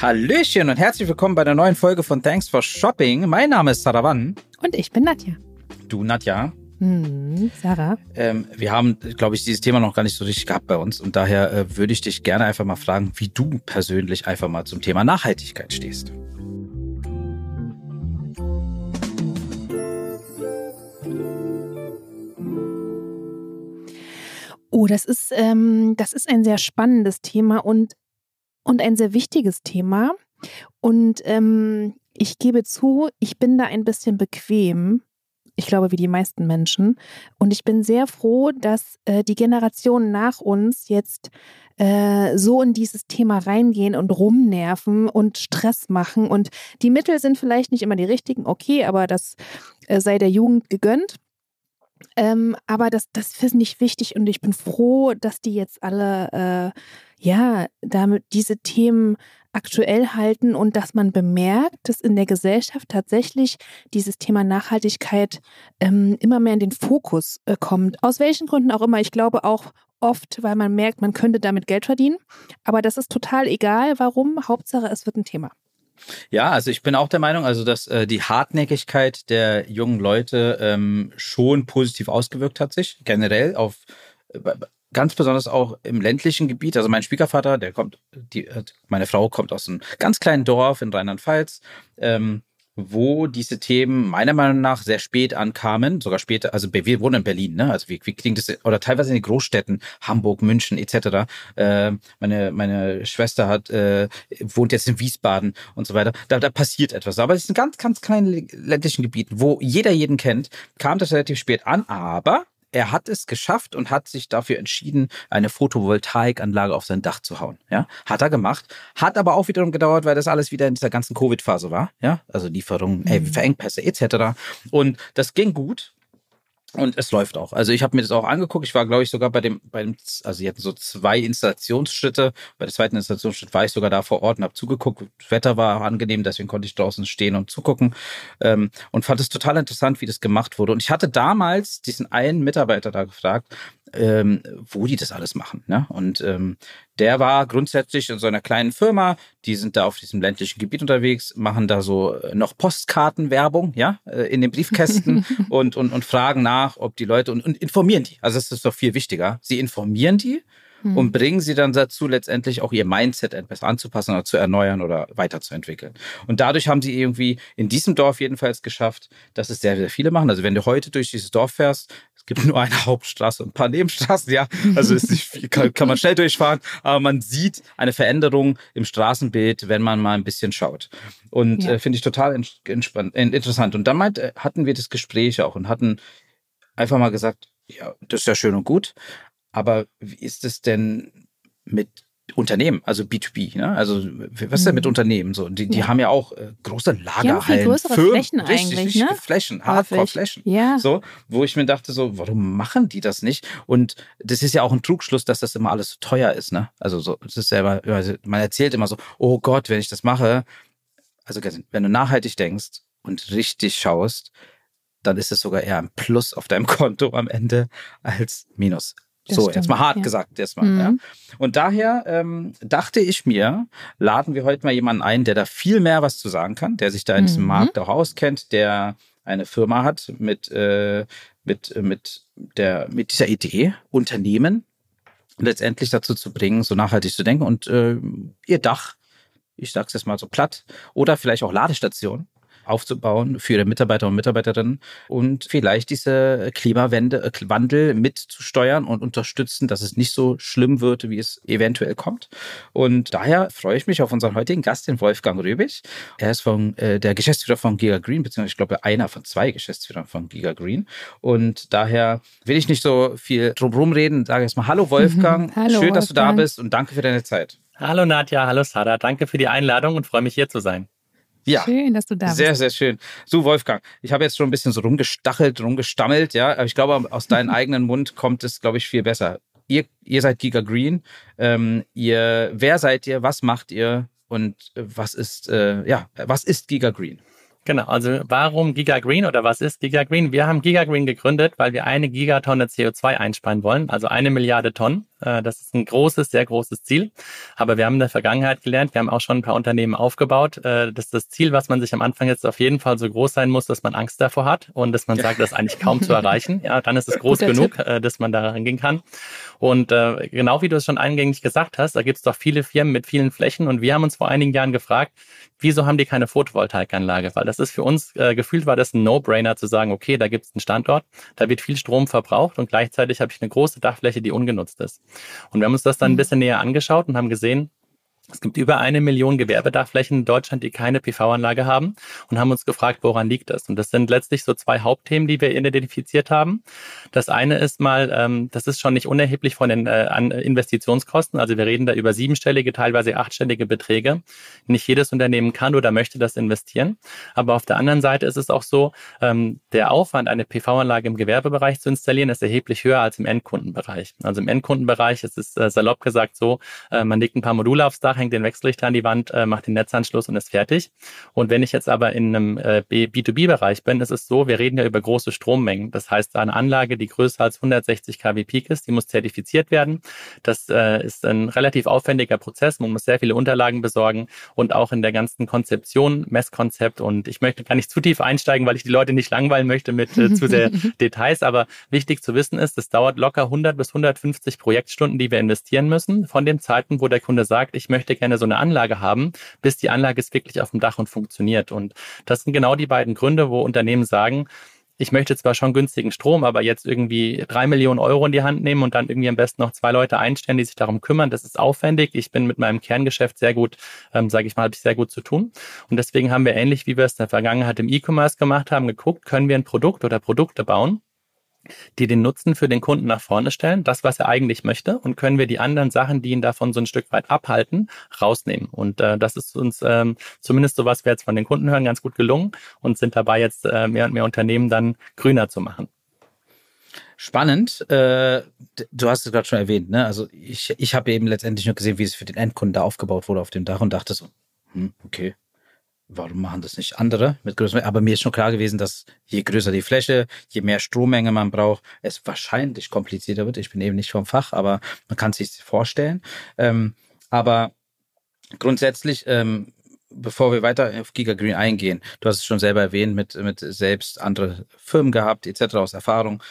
Hallöchen und herzlich willkommen bei der neuen Folge von Thanks for Shopping. Mein Name ist Sarawan. Und ich bin Nadja. Du, Nadja. Hm, Sarah. Ähm, wir haben, glaube ich, dieses Thema noch gar nicht so richtig gehabt bei uns und daher äh, würde ich dich gerne einfach mal fragen, wie du persönlich einfach mal zum Thema Nachhaltigkeit stehst. Oh, das ist, ähm, das ist ein sehr spannendes Thema und, und ein sehr wichtiges Thema. Und ähm, ich gebe zu, ich bin da ein bisschen bequem. Ich glaube, wie die meisten Menschen. Und ich bin sehr froh, dass äh, die Generationen nach uns jetzt äh, so in dieses Thema reingehen und rumnerven und Stress machen. Und die Mittel sind vielleicht nicht immer die richtigen, okay, aber das äh, sei der Jugend gegönnt. Ähm, aber das, das finde ich wichtig und ich bin froh, dass die jetzt alle, äh, ja, damit diese Themen aktuell halten und dass man bemerkt, dass in der Gesellschaft tatsächlich dieses Thema Nachhaltigkeit ähm, immer mehr in den Fokus äh, kommt. Aus welchen Gründen auch immer. Ich glaube auch oft, weil man merkt, man könnte damit Geld verdienen. Aber das ist total egal, warum. Hauptsache, es wird ein Thema. Ja, also ich bin auch der Meinung, also dass äh, die Hartnäckigkeit der jungen Leute ähm, schon positiv ausgewirkt hat sich generell auf äh, ganz besonders auch im ländlichen Gebiet. Also mein Schwiegervater, der kommt, die, äh, meine Frau kommt aus einem ganz kleinen Dorf in Rheinland-Pfalz. Ähm, wo diese Themen meiner Meinung nach sehr spät ankamen, sogar später, also wir wohnen in Berlin, ne? Also wie, wie klingt das, oder teilweise in den Großstädten, Hamburg, München etc. Äh, meine, meine Schwester hat, äh, wohnt jetzt in Wiesbaden und so weiter. Da, da passiert etwas. Aber es ein ganz, ganz kleinen ländlichen Gebieten, wo jeder jeden kennt, kam das relativ spät an, aber er hat es geschafft und hat sich dafür entschieden, eine Photovoltaikanlage auf sein Dach zu hauen. Ja, hat er gemacht. Hat aber auch wiederum gedauert, weil das alles wieder in dieser ganzen Covid-Phase war. Ja, also Lieferungen, mhm. Verengpässe etc. Und das ging gut. Und es läuft auch. Also ich habe mir das auch angeguckt. Ich war, glaube ich, sogar bei dem, bei dem, also sie hatten so zwei Installationsschritte. Bei der zweiten Installationsschritt war ich sogar da vor Ort und habe zugeguckt. Das Wetter war angenehm, deswegen konnte ich draußen stehen und zugucken. Ähm, und fand es total interessant, wie das gemacht wurde. Und ich hatte damals diesen einen Mitarbeiter da gefragt, ähm, wo die das alles machen. Ne? Und ähm, der war grundsätzlich in so einer kleinen Firma, die sind da auf diesem ländlichen Gebiet unterwegs, machen da so äh, noch Postkartenwerbung, ja, äh, in den Briefkästen und, und, und fragen nach, ob die Leute und, und informieren die. Also das ist doch viel wichtiger. Sie informieren die hm. und bringen sie dann dazu, letztendlich auch ihr Mindset etwas anzupassen oder zu erneuern oder weiterzuentwickeln. Und dadurch haben sie irgendwie in diesem Dorf jedenfalls geschafft, dass es sehr, sehr viele machen. Also wenn du heute durch dieses Dorf fährst, es gibt nur eine Hauptstraße und ein paar Nebenstraßen, ja, also ist nicht viel, kann, kann man schnell durchfahren, aber man sieht eine Veränderung im Straßenbild, wenn man mal ein bisschen schaut. Und ja. äh, finde ich total entspannt, interessant. Und dann meint, äh, hatten wir das Gespräch auch und hatten einfach mal gesagt, ja, das ist ja schön und gut, aber wie ist es denn mit Unternehmen, also B2B, ne? Also was ist denn mit mhm. Unternehmen so? Die, die ja. haben ja auch äh, große Lagerhallen, viel größere Firmen, Flächen richtig, eigentlich, ne? Flächen, Hardcore-Flächen. Ja. So, wo ich mir dachte so, warum machen die das nicht? Und das ist ja auch ein Trugschluss, dass das immer alles so teuer ist, ne? Also so, das ist selber, also man erzählt immer so, oh Gott, wenn ich das mache, also wenn du nachhaltig denkst und richtig schaust, dann ist es sogar eher ein Plus auf deinem Konto am Ende als Minus. So, stimmt, jetzt mal hart ja. gesagt erstmal. Mhm. Ja. Und daher ähm, dachte ich mir, laden wir heute mal jemanden ein, der da viel mehr was zu sagen kann, der sich da in diesem mhm. Markt auch auskennt, der eine Firma hat mit, äh, mit, mit, der, mit dieser Idee, Unternehmen letztendlich dazu zu bringen, so nachhaltig zu denken und äh, ihr Dach, ich sag's jetzt mal so platt, oder vielleicht auch Ladestation aufzubauen für ihre Mitarbeiter und Mitarbeiterinnen und vielleicht diese Klimawende, äh, Wandel mitzusteuern und unterstützen, dass es nicht so schlimm wird, wie es eventuell kommt. Und daher freue ich mich auf unseren heutigen Gast, den Wolfgang Röbig. Er ist von, äh, der Geschäftsführer von Giga Green, beziehungsweise ich glaube einer von zwei Geschäftsführern von Giga Green. Und daher will ich nicht so viel drumherum reden. Sage erstmal Hallo Wolfgang. Hallo, Schön, dass Wolfgang. du da bist und danke für deine Zeit. Hallo Nadja, hallo Sada. Danke für die Einladung und freue mich hier zu sein. Ja. Schön, dass du da bist. Sehr, sehr schön. So, Wolfgang, ich habe jetzt schon ein bisschen so rumgestachelt, rumgestammelt, ja, aber ich glaube, aus deinem eigenen Mund kommt es, glaube ich, viel besser. Ihr, ihr seid Giga Green. Ähm, ihr, wer seid ihr? Was macht ihr? Und was ist, äh, ja, was ist Giga Green? Genau, also warum Giga Green oder was ist Giga Green? Wir haben Giga Green gegründet, weil wir eine Gigatonne CO2 einsparen wollen, also eine Milliarde Tonnen das ist ein großes, sehr großes Ziel. Aber wir haben in der Vergangenheit gelernt, wir haben auch schon ein paar Unternehmen aufgebaut, äh, dass das Ziel, was man sich am Anfang jetzt auf jeden Fall so groß sein muss, dass man Angst davor hat und dass man sagt, das ist eigentlich kaum zu erreichen. Ja, dann ist es groß genug, Tipp. dass man da rangehen kann. Und genau wie du es schon eingängig gesagt hast, da gibt es doch viele Firmen mit vielen Flächen und wir haben uns vor einigen Jahren gefragt, wieso haben die keine Photovoltaikanlage? Weil das ist für uns, äh, gefühlt war das ein No-Brainer zu sagen, okay, da gibt es einen Standort, da wird viel Strom verbraucht und gleichzeitig habe ich eine große Dachfläche, die ungenutzt ist. Und wir haben uns das dann ein mhm. bisschen näher angeschaut und haben gesehen, es gibt über eine Million Gewerbedachflächen in Deutschland, die keine PV-Anlage haben und haben uns gefragt, woran liegt das? Und das sind letztlich so zwei Hauptthemen, die wir identifiziert haben. Das eine ist mal, ähm, das ist schon nicht unerheblich von den äh, Investitionskosten. Also wir reden da über siebenstellige, teilweise achtstellige Beträge. Nicht jedes Unternehmen kann oder möchte das investieren. Aber auf der anderen Seite ist es auch so, ähm, der Aufwand, eine PV-Anlage im Gewerbebereich zu installieren, ist erheblich höher als im Endkundenbereich. Also im Endkundenbereich ist es äh, salopp gesagt so, äh, man legt ein paar Module aufs Dach, hängt den Wechselrichter an die Wand, äh, macht den Netzanschluss und ist fertig. Und wenn ich jetzt aber in einem äh, B2B-Bereich bin, ist es so, wir reden ja über große Strommengen. Das heißt, eine Anlage, die größer als 160 kW Peak ist, die muss zertifiziert werden. Das äh, ist ein relativ aufwendiger Prozess. Man muss sehr viele Unterlagen besorgen und auch in der ganzen Konzeption, Messkonzept. Und ich möchte gar nicht zu tief einsteigen, weil ich die Leute nicht langweilen möchte mit äh, zu sehr Details. Aber wichtig zu wissen ist, es dauert locker 100 bis 150 Projektstunden, die wir investieren müssen, von dem Zeiten, wo der Kunde sagt, ich möchte möchte gerne so eine Anlage haben, bis die Anlage ist wirklich auf dem Dach und funktioniert. Und das sind genau die beiden Gründe, wo Unternehmen sagen, ich möchte zwar schon günstigen Strom, aber jetzt irgendwie drei Millionen Euro in die Hand nehmen und dann irgendwie am besten noch zwei Leute einstellen, die sich darum kümmern. Das ist aufwendig. Ich bin mit meinem Kerngeschäft sehr gut, ähm, sage ich mal, habe ich sehr gut zu tun. Und deswegen haben wir ähnlich, wie wir es in der Vergangenheit im E-Commerce gemacht haben, geguckt, können wir ein Produkt oder Produkte bauen, die den Nutzen für den Kunden nach vorne stellen, das, was er eigentlich möchte, und können wir die anderen Sachen, die ihn davon so ein Stück weit abhalten, rausnehmen. Und äh, das ist uns ähm, zumindest so, was wir jetzt von den Kunden hören, ganz gut gelungen und sind dabei jetzt äh, mehr und mehr Unternehmen dann grüner zu machen. Spannend. Äh, du hast es gerade schon erwähnt, ne? Also ich, ich habe eben letztendlich nur gesehen, wie es für den Endkunden da aufgebaut wurde auf dem Dach und dachte so, hm, okay, warum machen das nicht andere mit größeren? Aber mir ist schon klar gewesen, dass je größer die Fläche, je mehr Strommenge man braucht, es wahrscheinlich komplizierter wird. Ich bin eben nicht vom Fach, aber man kann sich vorstellen. Ähm, aber grundsätzlich, ähm, bevor wir weiter auf Giga Green eingehen, du hast es schon selber erwähnt, mit, mit selbst andere Firmen gehabt, etc. aus Erfahrung.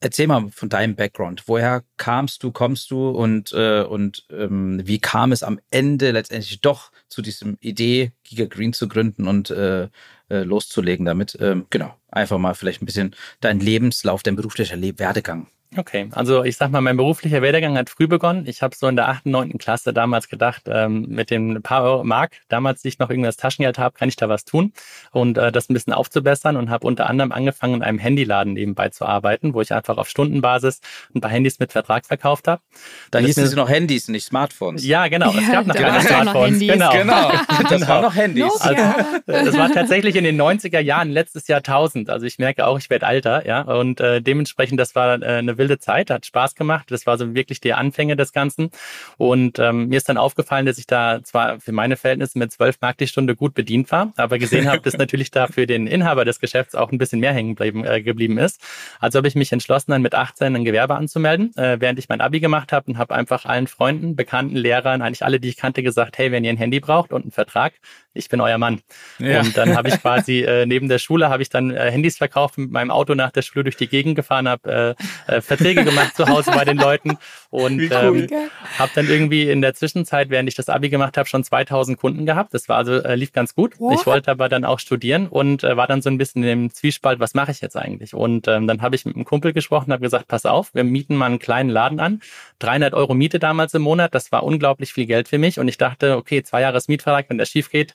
Erzähl mal von deinem Background. Woher kamst du, kommst du und, äh, und ähm, wie kam es am Ende letztendlich doch zu diesem Idee, Giga Green zu gründen und äh, äh, loszulegen damit? Ähm, genau, einfach mal vielleicht ein bisschen dein Lebenslauf, dein beruflicher Le Werdegang. Okay, also ich sag mal, mein beruflicher Werdegang hat früh begonnen. Ich habe so in der 8., 9. Klasse damals gedacht, ähm, mit den paar Euro Mark, damals die ich noch irgendwas Taschengeld habe, kann ich da was tun und äh, das ein bisschen aufzubessern und habe unter anderem angefangen, in einem Handyladen nebenbei zu arbeiten, wo ich einfach auf Stundenbasis ein paar Handys mit Vertrag verkauft habe. Da hießen es noch Handys, nicht Smartphones. Ja, genau. Es gab noch keine Smartphones. Genau. genau. Das genau. waren noch Handys. Also, das war tatsächlich in den 90er Jahren, letztes Jahrtausend. Also ich merke auch, ich werde alter, ja. Und äh, dementsprechend, das war äh, eine wilde Zeit, hat Spaß gemacht. Das war so wirklich die Anfänge des Ganzen. Und ähm, mir ist dann aufgefallen, dass ich da zwar für meine Verhältnisse mit 12 Mark die Stunde gut bedient war, aber gesehen habe, dass natürlich da für den Inhaber des Geschäfts auch ein bisschen mehr hängen geblieben, äh, geblieben ist. Also habe ich mich entschlossen, dann mit 18 ein Gewerbe anzumelden, äh, während ich mein Abi gemacht habe und habe einfach allen Freunden, Bekannten, Lehrern, eigentlich alle, die ich kannte, gesagt, hey, wenn ihr ein Handy braucht und einen Vertrag, ich bin euer Mann. Ja. Und dann habe ich quasi äh, neben der Schule habe ich dann äh, Handys verkauft, mit meinem Auto nach der Schule durch die Gegend gefahren, habe äh, äh, Verträge gemacht zu Hause bei den Leuten und cool. ähm, habe dann irgendwie in der Zwischenzeit, während ich das Abi gemacht habe, schon 2000 Kunden gehabt. Das war also äh, lief ganz gut. What? Ich wollte aber dann auch studieren und äh, war dann so ein bisschen im Zwiespalt, was mache ich jetzt eigentlich? Und ähm, dann habe ich mit einem Kumpel gesprochen, habe gesagt, pass auf, wir mieten mal einen kleinen Laden an, 300 Euro Miete damals im Monat, das war unglaublich viel Geld für mich und ich dachte, okay, zwei Jahres Mietvertrag, wenn der schief geht,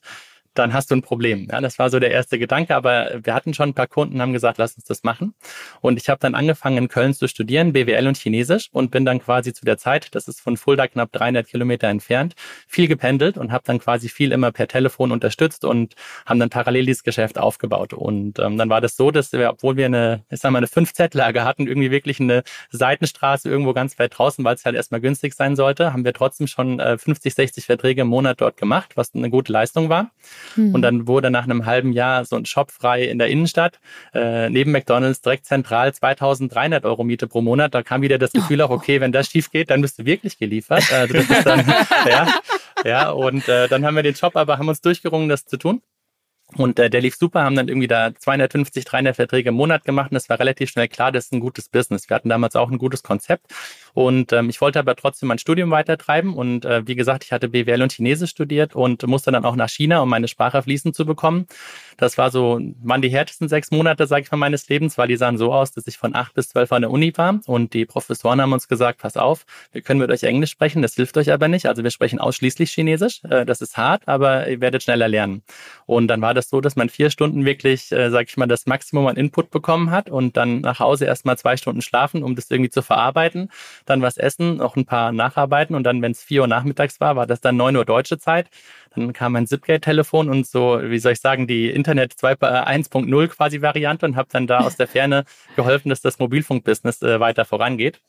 dann hast du ein Problem. Ja, das war so der erste Gedanke, aber wir hatten schon ein paar Kunden, haben gesagt, lass uns das machen. Und ich habe dann angefangen in Köln zu studieren, BWL und Chinesisch und bin dann quasi zu der Zeit, das ist von Fulda knapp 300 Kilometer entfernt, viel gependelt und habe dann quasi viel immer per Telefon unterstützt und haben dann parallel dieses Geschäft aufgebaut. Und ähm, dann war das so, dass wir, obwohl wir eine, ich sag mal, eine 5Z-Lage hatten, irgendwie wirklich eine Seitenstraße irgendwo ganz weit draußen, weil es halt erstmal günstig sein sollte, haben wir trotzdem schon äh, 50, 60 Verträge im Monat dort gemacht, was eine gute Leistung war. Mhm. Und dann wurde nach einem halben Jahr so ein Shop frei in der Innenstadt, äh, neben McDonalds, direkt zentral, 2300 Euro Miete pro Monat. Da kam wieder das Gefühl auch, okay, wenn das schief geht, dann bist du wirklich geliefert. Also das ist dann, ja, ja, und äh, dann haben wir den Shop aber haben uns durchgerungen, das zu tun. Und äh, der lief super, haben dann irgendwie da 250, 300 Verträge im Monat gemacht und es war relativ schnell klar, das ist ein gutes Business. Wir hatten damals auch ein gutes Konzept und ähm, ich wollte aber trotzdem mein Studium weitertreiben und äh, wie gesagt, ich hatte BWL und Chinesisch studiert und musste dann auch nach China, um meine Sprache fließend zu bekommen. Das war so, waren die härtesten sechs Monate, sage ich mal, meines Lebens, weil die sahen so aus, dass ich von acht bis zwölf an der Uni war und die Professoren haben uns gesagt, pass auf, wir können mit euch Englisch sprechen, das hilft euch aber nicht. Also wir sprechen ausschließlich Chinesisch. Äh, das ist hart, aber ihr werdet schneller lernen. Und dann war das so, dass man vier Stunden wirklich, äh, sage ich mal, das Maximum an Input bekommen hat und dann nach Hause erst mal zwei Stunden schlafen, um das irgendwie zu verarbeiten dann was essen, noch ein paar nacharbeiten und dann, wenn es vier Uhr nachmittags war, war das dann neun Uhr deutsche Zeit. Dann kam mein Zipgate-Telefon und so, wie soll ich sagen, die Internet 1.0 äh, quasi Variante und habe dann da aus der Ferne geholfen, dass das Mobilfunkbusiness äh, weiter vorangeht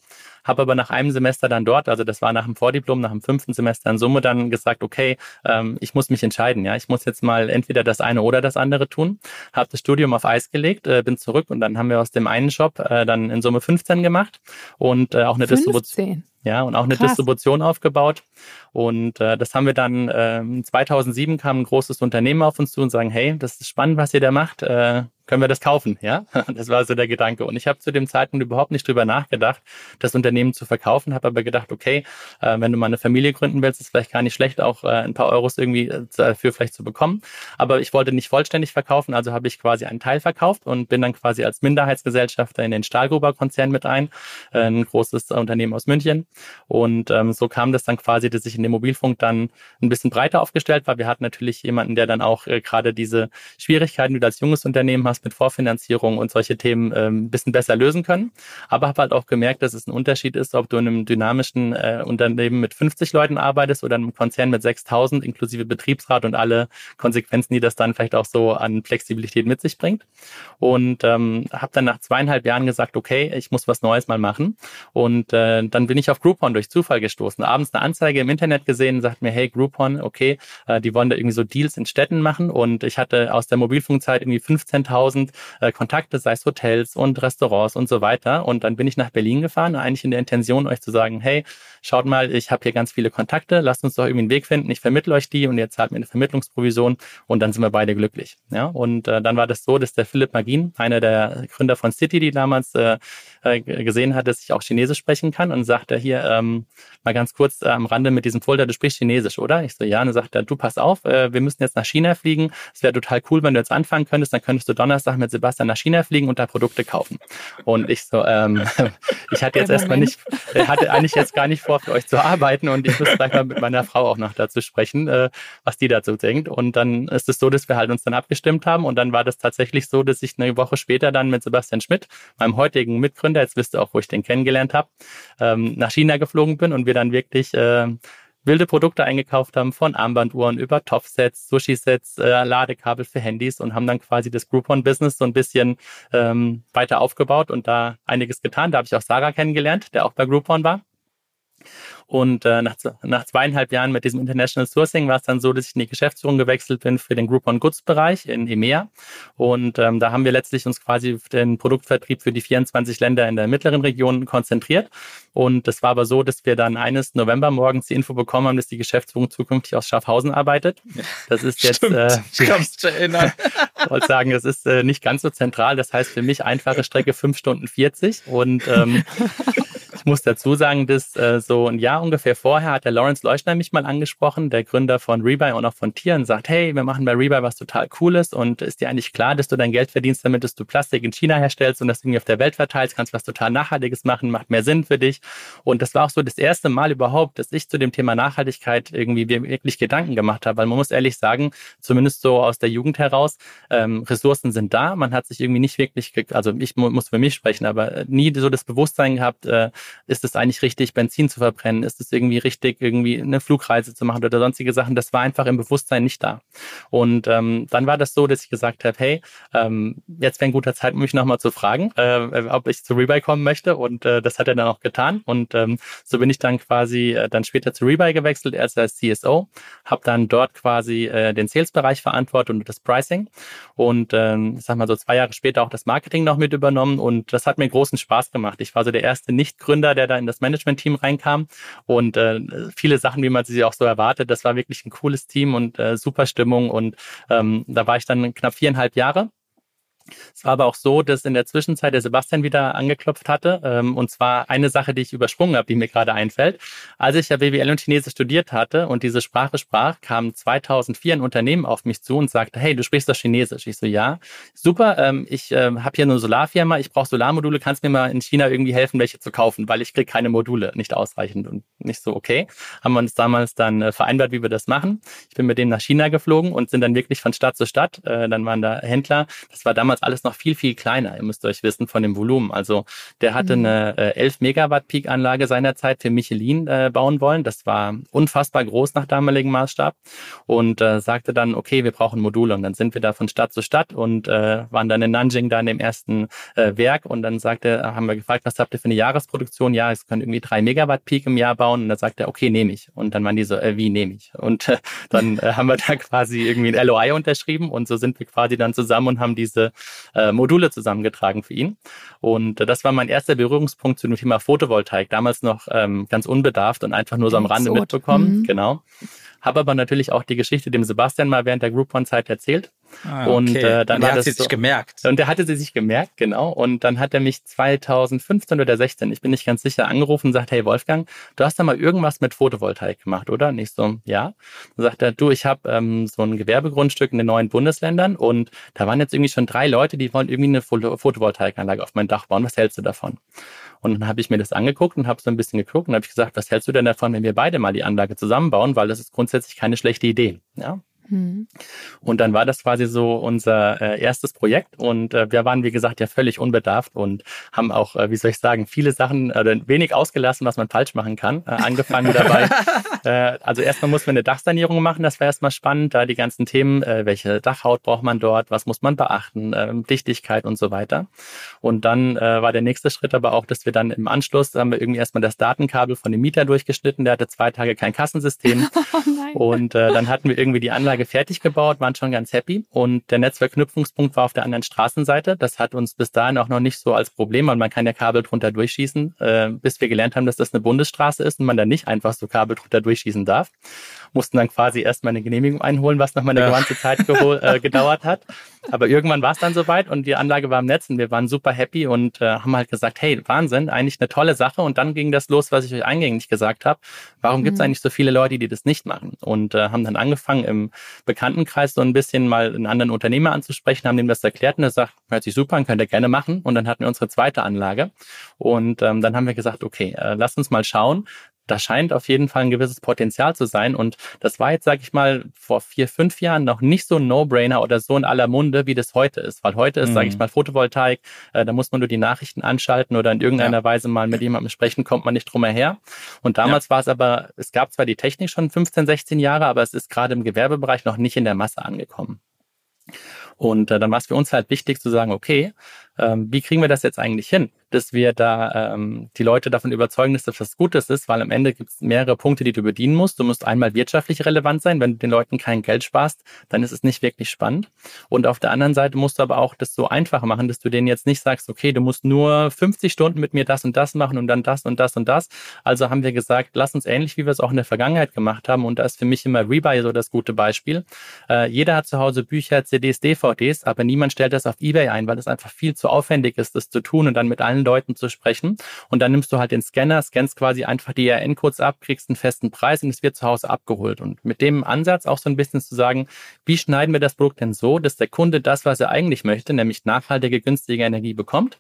habe aber nach einem Semester dann dort, also das war nach dem Vordiplom, nach dem fünften Semester in Summe dann gesagt, okay, ähm, ich muss mich entscheiden, ja, ich muss jetzt mal entweder das eine oder das andere tun, habe das Studium auf Eis gelegt, äh, bin zurück und dann haben wir aus dem einen Shop äh, dann in Summe 15 gemacht und äh, auch eine 15. Distribution. Ja, und auch eine Krass. Distribution aufgebaut. Und äh, das haben wir dann, äh, 2007 kam ein großes Unternehmen auf uns zu und sagen, hey, das ist spannend, was ihr da macht. Äh, können wir das kaufen? Ja, das war so der Gedanke. Und ich habe zu dem Zeitpunkt überhaupt nicht drüber nachgedacht, das Unternehmen zu verkaufen, habe aber gedacht, okay, äh, wenn du mal eine Familie gründen willst, ist vielleicht gar nicht schlecht, auch äh, ein paar Euros irgendwie äh, dafür vielleicht zu bekommen. Aber ich wollte nicht vollständig verkaufen, also habe ich quasi einen Teil verkauft und bin dann quasi als Minderheitsgesellschafter in den Stahlgruber-Konzern mit ein, äh, ein großes Unternehmen aus München. Und ähm, so kam das dann quasi, dass ich in dem Mobilfunk dann ein bisschen breiter aufgestellt war. Wir hatten natürlich jemanden, der dann auch äh, gerade diese Schwierigkeiten, die du als junges Unternehmen hast, mit Vorfinanzierung und solche Themen äh, ein bisschen besser lösen können. Aber habe halt auch gemerkt, dass es ein Unterschied ist, ob du in einem dynamischen äh, Unternehmen mit 50 Leuten arbeitest oder in einem Konzern mit 6000 inklusive Betriebsrat und alle Konsequenzen, die das dann vielleicht auch so an Flexibilität mit sich bringt. Und ähm, habe dann nach zweieinhalb Jahren gesagt, okay, ich muss was Neues mal machen. Und äh, dann bin ich auf Groupon durch Zufall gestoßen. Abends eine Anzeige im Internet gesehen, sagt mir, hey Groupon, okay, äh, die wollen da irgendwie so Deals in Städten machen. Und ich hatte aus der Mobilfunkzeit irgendwie 15.000 äh, Kontakte, sei es Hotels und Restaurants und so weiter. Und dann bin ich nach Berlin gefahren, eigentlich in der Intention, euch zu sagen, hey, schaut mal, ich habe hier ganz viele Kontakte, lasst uns doch irgendwie einen Weg finden, ich vermittle euch die und ihr zahlt mir eine Vermittlungsprovision und dann sind wir beide glücklich. Ja, und äh, dann war das so, dass der Philipp Magin, einer der Gründer von City, die damals äh, äh gesehen hat, dass ich auch Chinesisch sprechen kann und sagte hier ähm, mal ganz kurz äh, am Rande mit diesem Folder, du sprichst Chinesisch, oder? Ich so, ja, und dann sagt er, du pass auf, äh, wir müssen jetzt nach China fliegen. Es wäre total cool, wenn du jetzt anfangen könntest, dann könntest du Donnerstag mit Sebastian nach China fliegen und da Produkte kaufen. Und ich so, ähm, ich hatte jetzt erstmal nicht, hatte eigentlich jetzt gar nicht vor, für euch zu arbeiten und ich muss gleich mal mit meiner Frau auch noch dazu sprechen, äh, was die dazu denkt. Und dann ist es so, dass wir halt uns dann abgestimmt haben und dann war das tatsächlich so, dass ich eine Woche später dann mit Sebastian Schmidt, meinem heutigen Mitgründer, jetzt wisst ihr auch, wo ich den kennengelernt habe, ähm, nach China geflogen bin und wir dann wirklich äh, wilde Produkte eingekauft haben, von Armbanduhren über Topfsets, Sushi-Sets, äh, Ladekabel für Handys und haben dann quasi das Groupon-Business so ein bisschen ähm, weiter aufgebaut und da einiges getan. Da habe ich auch Sarah kennengelernt, der auch bei Groupon war. Und äh, nach, nach zweieinhalb Jahren mit diesem International Sourcing war es dann so, dass ich in die Geschäftsführung gewechselt bin für den Groupon Goods Bereich in EMEA. Und ähm, da haben wir letztlich uns quasi auf den Produktvertrieb für die 24 Länder in der mittleren Region konzentriert. Und das war aber so, dass wir dann eines November morgens die Info bekommen haben, dass die Geschäftsführung zukünftig aus Schaffhausen arbeitet. Das ist jetzt, Stimmt, äh, ich zu erinnern. ich wollte sagen, das ist äh, nicht ganz so zentral. Das heißt für mich einfache Strecke fünf Stunden 40 und ähm, ich muss dazu sagen, dass äh, so ein Jahr ungefähr vorher hat der Lawrence Leuchtner mich mal angesprochen, der Gründer von Rebuy und auch von Tieren, sagt, hey, wir machen bei Rebuy was total Cooles und ist dir eigentlich klar, dass du dein Geld verdienst, damit dass du Plastik in China herstellst und das irgendwie auf der Welt verteilst, kannst was total Nachhaltiges machen, macht mehr Sinn für dich. Und das war auch so das erste Mal überhaupt, dass ich zu dem Thema Nachhaltigkeit irgendwie wirklich Gedanken gemacht habe, weil man muss ehrlich sagen, zumindest so aus der Jugend heraus, ähm, Ressourcen sind da, man hat sich irgendwie nicht wirklich, also ich muss für mich sprechen, aber nie so das Bewusstsein gehabt, äh, ist es eigentlich richtig, Benzin zu verbrennen? Ist es irgendwie richtig, irgendwie eine Flugreise zu machen oder sonstige Sachen? Das war einfach im Bewusstsein nicht da. Und ähm, dann war das so, dass ich gesagt habe, hey, ähm, jetzt wäre ein guter Zeit, mich nochmal zu fragen, äh, ob ich zu Rebuy kommen möchte. Und äh, das hat er dann auch getan. Und ähm, so bin ich dann quasi äh, dann später zu Rebuy gewechselt, erst als CSO, habe dann dort quasi äh, den Sales-Bereich verantwortet und das Pricing. Und ähm, ich sag mal so zwei Jahre später auch das Marketing noch mit übernommen. Und das hat mir großen Spaß gemacht. Ich war so der erste Nicht-Gründer, der da in das Management-Team reinkam. Und äh, viele Sachen, wie man sie auch so erwartet, das war wirklich ein cooles Team und äh, super Stimmung. Und ähm, da war ich dann knapp viereinhalb Jahre es war aber auch so, dass in der Zwischenzeit der Sebastian wieder angeklopft hatte. Ähm, und zwar eine Sache, die ich übersprungen habe, die mir gerade einfällt. Als ich ja BWL und Chinesisch studiert hatte und diese Sprache sprach, kam 2004 ein Unternehmen auf mich zu und sagte, hey, du sprichst doch Chinesisch. Ich so, ja, super, ähm, ich äh, habe hier eine Solarfirma, ich brauche Solarmodule, kannst mir mal in China irgendwie helfen, welche zu kaufen, weil ich kriege keine Module, nicht ausreichend. Und nicht so, okay. Haben wir uns damals dann äh, vereinbart, wie wir das machen. Ich bin mit dem nach China geflogen und sind dann wirklich von Stadt zu Stadt. Äh, dann waren da Händler. Das war damals alles noch viel, viel kleiner. Ihr müsst euch wissen von dem Volumen. Also der hatte mhm. eine äh, 11 Megawatt Peak-Anlage seinerzeit für Michelin äh, bauen wollen. Das war unfassbar groß nach damaligem Maßstab und äh, sagte dann, okay, wir brauchen Module. Und dann sind wir da von Stadt zu Stadt und äh, waren dann in Nanjing da in dem ersten äh, Werk und dann sagte, haben wir gefragt, was habt ihr für eine Jahresproduktion? Ja, es können irgendwie drei Megawatt Peak im Jahr bauen. Und dann sagte er, okay, nehme ich. Und dann waren die so, äh, wie nehme ich? Und äh, dann äh, haben wir da quasi irgendwie ein LOI unterschrieben und so sind wir quasi dann zusammen und haben diese äh, Module zusammengetragen für ihn. Und äh, das war mein erster Berührungspunkt zu dem Thema Photovoltaik. Damals noch ähm, ganz unbedarft und einfach nur so am Rande mitbekommen. Mhm. Genau. Habe aber natürlich auch die Geschichte dem Sebastian mal während der Groupon-Zeit erzählt. Ah, okay. Und äh, dann und hat er sie so, sich gemerkt. Und der hatte sie sich gemerkt, genau. Und dann hat er mich 2015 oder 16, ich bin nicht ganz sicher, angerufen und sagt, hey Wolfgang, du hast da mal irgendwas mit Photovoltaik gemacht, oder? Nicht so, ja. Dann sagt er, du, ich habe ähm, so ein Gewerbegrundstück in den neuen Bundesländern und da waren jetzt irgendwie schon drei Leute, die wollen irgendwie eine Photovoltaikanlage auf mein Dach bauen. Was hältst du davon? Und dann habe ich mir das angeguckt und habe so ein bisschen geguckt und habe gesagt, was hältst du denn davon, wenn wir beide mal die Anlage zusammenbauen, weil das ist grundsätzlich keine schlechte Idee. Ja, Mhm. Und dann war das quasi so unser äh, erstes Projekt und äh, wir waren, wie gesagt, ja völlig unbedarft und haben auch, äh, wie soll ich sagen, viele Sachen, äh, wenig ausgelassen, was man falsch machen kann. Äh, angefangen dabei. äh, also erstmal muss man eine Dachsanierung machen, das war erstmal spannend, da die ganzen Themen, welche Dachhaut braucht man dort, was muss man beachten, Dichtigkeit und so weiter. Und dann war der nächste Schritt aber auch, dass wir dann im Anschluss, haben wir irgendwie erstmal das Datenkabel von dem Mieter durchgeschnitten, der hatte zwei Tage kein Kassensystem. Oh und dann hatten wir irgendwie die Anlage Anlage fertig gebaut, waren schon ganz happy und der Netzverknüpfungspunkt war auf der anderen Straßenseite. Das hat uns bis dahin auch noch nicht so als Problem, weil man kann ja Kabel drunter durchschießen, äh, bis wir gelernt haben, dass das eine Bundesstraße ist und man da nicht einfach so Kabel drunter durchschießen darf. Mussten dann quasi erstmal eine Genehmigung einholen, was nochmal eine ja. ganze Zeit äh, gedauert hat. Aber irgendwann war es dann soweit und die Anlage war im Netz und wir waren super happy und äh, haben halt gesagt, hey, Wahnsinn, eigentlich eine tolle Sache. Und dann ging das los, was ich euch eingängig gesagt habe. Warum mhm. gibt es eigentlich so viele Leute, die das nicht machen? Und äh, haben dann angefangen, im Bekanntenkreis so ein bisschen mal einen anderen Unternehmer anzusprechen, haben dem das erklärt und er sagt, hört sich super an, könnt ihr gerne machen. Und dann hatten wir unsere zweite Anlage. Und ähm, dann haben wir gesagt, okay, äh, lasst uns mal schauen, da scheint auf jeden Fall ein gewisses Potenzial zu sein. Und das war jetzt, sage ich mal, vor vier, fünf Jahren noch nicht so ein No-Brainer oder so in aller Munde, wie das heute ist. Weil heute ist, mhm. sage ich mal, Photovoltaik, äh, da muss man nur die Nachrichten anschalten oder in irgendeiner ja. Weise mal mit jemandem sprechen, kommt man nicht drum her. Und damals ja. war es aber, es gab zwar die Technik schon 15, 16 Jahre, aber es ist gerade im Gewerbebereich noch nicht in der Masse angekommen. Und äh, dann war es für uns halt wichtig zu sagen, okay, ähm, wie kriegen wir das jetzt eigentlich hin? dass wir da ähm, die Leute davon überzeugen, dass das was Gutes ist, weil am Ende gibt es mehrere Punkte, die du bedienen musst. Du musst einmal wirtschaftlich relevant sein. Wenn du den Leuten kein Geld sparst, dann ist es nicht wirklich spannend. Und auf der anderen Seite musst du aber auch das so einfach machen, dass du denen jetzt nicht sagst, okay, du musst nur 50 Stunden mit mir das und das machen und dann das und das und das. Also haben wir gesagt, lass uns ähnlich, wie wir es auch in der Vergangenheit gemacht haben. Und da ist für mich immer Rebuy so das gute Beispiel. Äh, jeder hat zu Hause Bücher, CDs, DVDs, aber niemand stellt das auf Ebay ein, weil es einfach viel zu aufwendig ist, das zu tun und dann mit allen Leuten zu sprechen. Und dann nimmst du halt den Scanner, scannst quasi einfach die ERN-Codes ab, kriegst einen festen Preis und es wird zu Hause abgeholt. Und mit dem Ansatz auch so ein bisschen zu sagen, wie schneiden wir das Produkt denn so, dass der Kunde das, was er eigentlich möchte, nämlich nachhaltige, günstige Energie bekommt,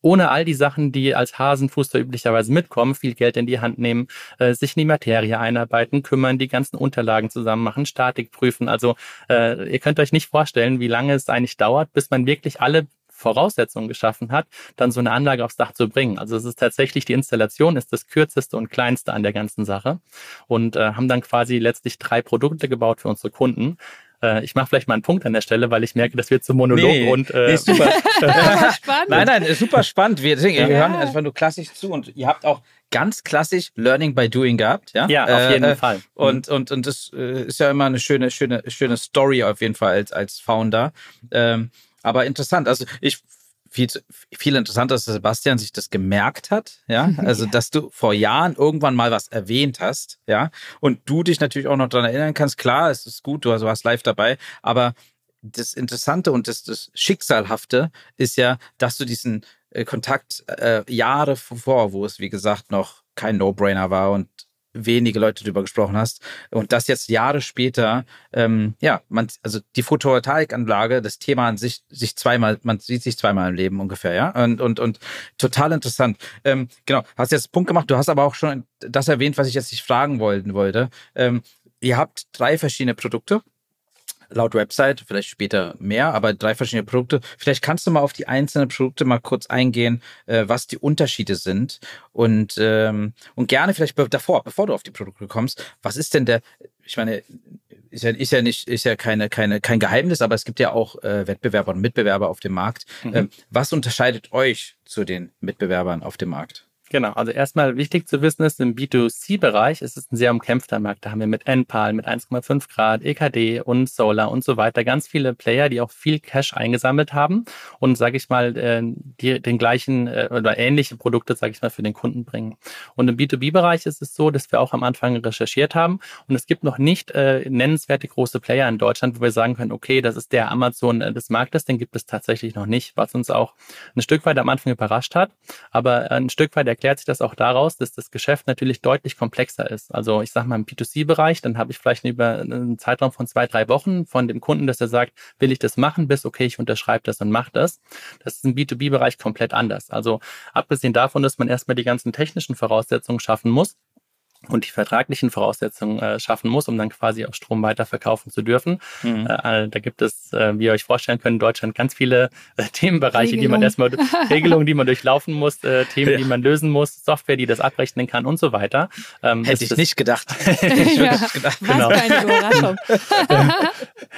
ohne all die Sachen, die als Hasenfuß da üblicherweise mitkommen, viel Geld in die Hand nehmen, äh, sich in die Materie einarbeiten, kümmern, die ganzen Unterlagen zusammen machen, Statik prüfen. Also äh, ihr könnt euch nicht vorstellen, wie lange es eigentlich dauert, bis man wirklich alle Voraussetzungen geschaffen hat, dann so eine Anlage aufs Dach zu bringen. Also es ist tatsächlich die Installation ist das kürzeste und kleinste an der ganzen Sache und äh, haben dann quasi letztlich drei Produkte gebaut für unsere Kunden. Äh, ich mache vielleicht mal einen Punkt an der Stelle, weil ich merke, das wird zum Monolog Nee, und äh, nee, super. Spannend. Nein, nein, ist super spannend. Wir, deswegen, Ja. wir hören einfach nur klassisch zu und ihr habt auch ganz klassisch Learning by Doing gehabt, ja? ja, auf jeden Äh, Fall. Und, und, und das äh, ist ja immer eine schöne, schöne, schöne Story auf jeden Fall als, als Founder. Ähm, aber interessant. Also ich viel, viel interessanter, dass Sebastian sich das gemerkt hat, ja. Also, dass du vor Jahren irgendwann mal was erwähnt hast, ja. Und du dich natürlich auch noch daran erinnern kannst. Klar, es ist gut, du warst live dabei, aber das Interessante und das, das Schicksalhafte ist ja, dass du diesen äh, Kontakt äh, Jahre vor, wo es wie gesagt noch kein No-Brainer war und wenige Leute darüber gesprochen hast und das jetzt Jahre später, ähm, ja, man, also die Photovoltaikanlage, das Thema an sich, sich zweimal, man sieht sich zweimal im Leben ungefähr, ja, und und und total interessant. Ähm, genau, hast jetzt Punkt gemacht. Du hast aber auch schon das erwähnt, was ich jetzt nicht fragen wollten wollte. Ähm, ihr habt drei verschiedene Produkte laut Website, vielleicht später mehr, aber drei verschiedene Produkte. Vielleicht kannst du mal auf die einzelnen Produkte mal kurz eingehen, äh, was die Unterschiede sind und ähm, und gerne vielleicht be davor, bevor du auf die Produkte kommst, was ist denn der? Ich meine, ist ja, ist ja nicht, ist ja keine, keine, kein Geheimnis, aber es gibt ja auch äh, Wettbewerber und Mitbewerber auf dem Markt. Mhm. Ähm, was unterscheidet euch zu den Mitbewerbern auf dem Markt? Genau, also erstmal wichtig zu wissen ist, im B2C-Bereich ist es ein sehr umkämpfter Markt. Da haben wir mit NPAL, mit 1,5 Grad, EKD und Solar und so weiter ganz viele Player, die auch viel Cash eingesammelt haben und, sage ich mal, äh, die, den gleichen äh, oder ähnliche Produkte, sage ich mal, für den Kunden bringen. Und im B2B-Bereich ist es so, dass wir auch am Anfang recherchiert haben und es gibt noch nicht äh, nennenswerte große Player in Deutschland, wo wir sagen können, okay, das ist der Amazon äh, des Marktes, den gibt es tatsächlich noch nicht, was uns auch ein Stück weit am Anfang überrascht hat. Aber ein Stück weit erklärt sich das auch daraus, dass das Geschäft natürlich deutlich komplexer ist. Also ich sage mal im B2C-Bereich, dann habe ich vielleicht über einen Zeitraum von zwei, drei Wochen von dem Kunden, dass er sagt, will ich das machen, bis okay, ich unterschreibe das und mache das. Das ist im B2B-Bereich komplett anders. Also abgesehen davon, dass man erstmal die ganzen technischen Voraussetzungen schaffen muss, und die vertraglichen Voraussetzungen äh, schaffen muss, um dann quasi auch Strom weiterverkaufen zu dürfen. Mhm. Äh, da gibt es, äh, wie ihr euch vorstellen könnt, in Deutschland ganz viele äh, Themenbereiche, die man erstmal, Regelungen, die man durchlaufen muss, äh, Themen, Ja. die man lösen muss, Software, die das abrechnen kann und so weiter. Ähm, Hätte ich das- nicht gedacht. Hätte ich Ja. wirklich gedacht. Was Genau. für eine Überraschung.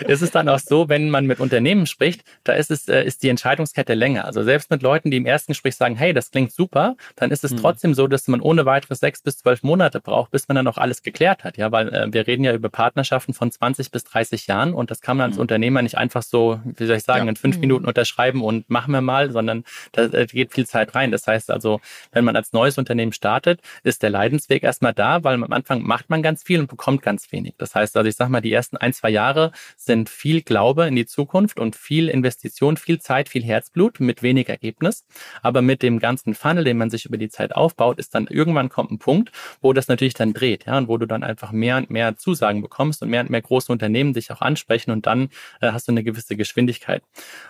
Es ist dann auch so, wenn man mit Unternehmen spricht, da ist es, äh, ist die Entscheidungskette länger. Also selbst mit Leuten, die im ersten Gespräch sagen, hey, das klingt super, dann ist es Mhm. trotzdem so, dass man ohne weiteres sechs bis zwölf Monate braucht, bis man dann auch alles geklärt hat. Ja, weil äh, wir reden ja über Partnerschaften von 20 bis 30 Jahren und das kann man als Mhm. Unternehmer nicht einfach so, wie soll ich sagen, Ja. in fünf Mhm. Minuten unterschreiben und machen wir mal, sondern da äh, geht viel Zeit rein. Das heißt also, wenn man als neues Unternehmen startet, ist der Leidensweg erstmal da, weil am Anfang macht man ganz viel und bekommt ganz wenig. Das heißt also, ich sag mal, die ersten ein, zwei Jahre sind viel Glaube in die Zukunft und viel Investition, viel Zeit, viel Herzblut mit wenig Ergebnis. Aber mit dem ganzen Funnel, den man sich über die Zeit aufbaut, ist dann irgendwann kommt ein Punkt, wo das natürlich dann dreht, ja, und wo du dann einfach mehr und mehr Zusagen bekommst und mehr und mehr große Unternehmen dich auch ansprechen und dann äh, hast du eine gewisse Geschwindigkeit.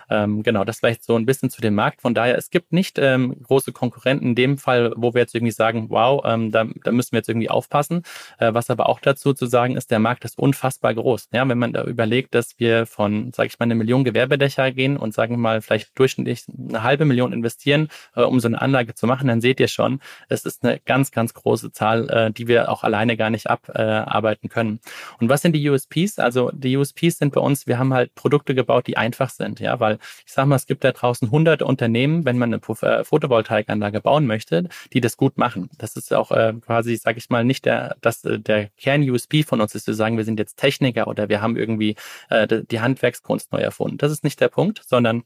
Ähm, genau, das vielleicht so ein bisschen zu dem Markt. Von daher, es gibt nicht ähm, große Konkurrenten in dem Fall, wo wir jetzt irgendwie sagen, wow, ähm, da, da müssen wir jetzt irgendwie aufpassen. Äh, was aber auch dazu zu sagen ist, der Markt ist unfassbar groß. Ja, wenn man da überlegt, dass wir von, sage ich mal, eine Million Gewerbedächer gehen und sagen wir mal vielleicht durchschnittlich eine halbe Million investieren, äh, um so eine Anlage zu machen, dann seht ihr schon, es ist eine ganz, ganz große Zahl, äh, die wir auch alleine gar nicht abarbeiten können. Und was sind die USPs? Also die USPs sind bei uns, wir haben halt Produkte gebaut, die einfach sind, ja, weil ich sage mal, es gibt da draußen hunderte Unternehmen, wenn man eine äh, Photovoltaikanlage bauen möchte, die das gut machen. Das ist auch äh, quasi, sage ich mal, nicht der, das, äh, der Kern-USP von uns ist, zu sagen, wir sind jetzt Techniker oder wir haben irgendwie äh, die Handwerkskunst neu erfunden. Das ist nicht der Punkt, sondern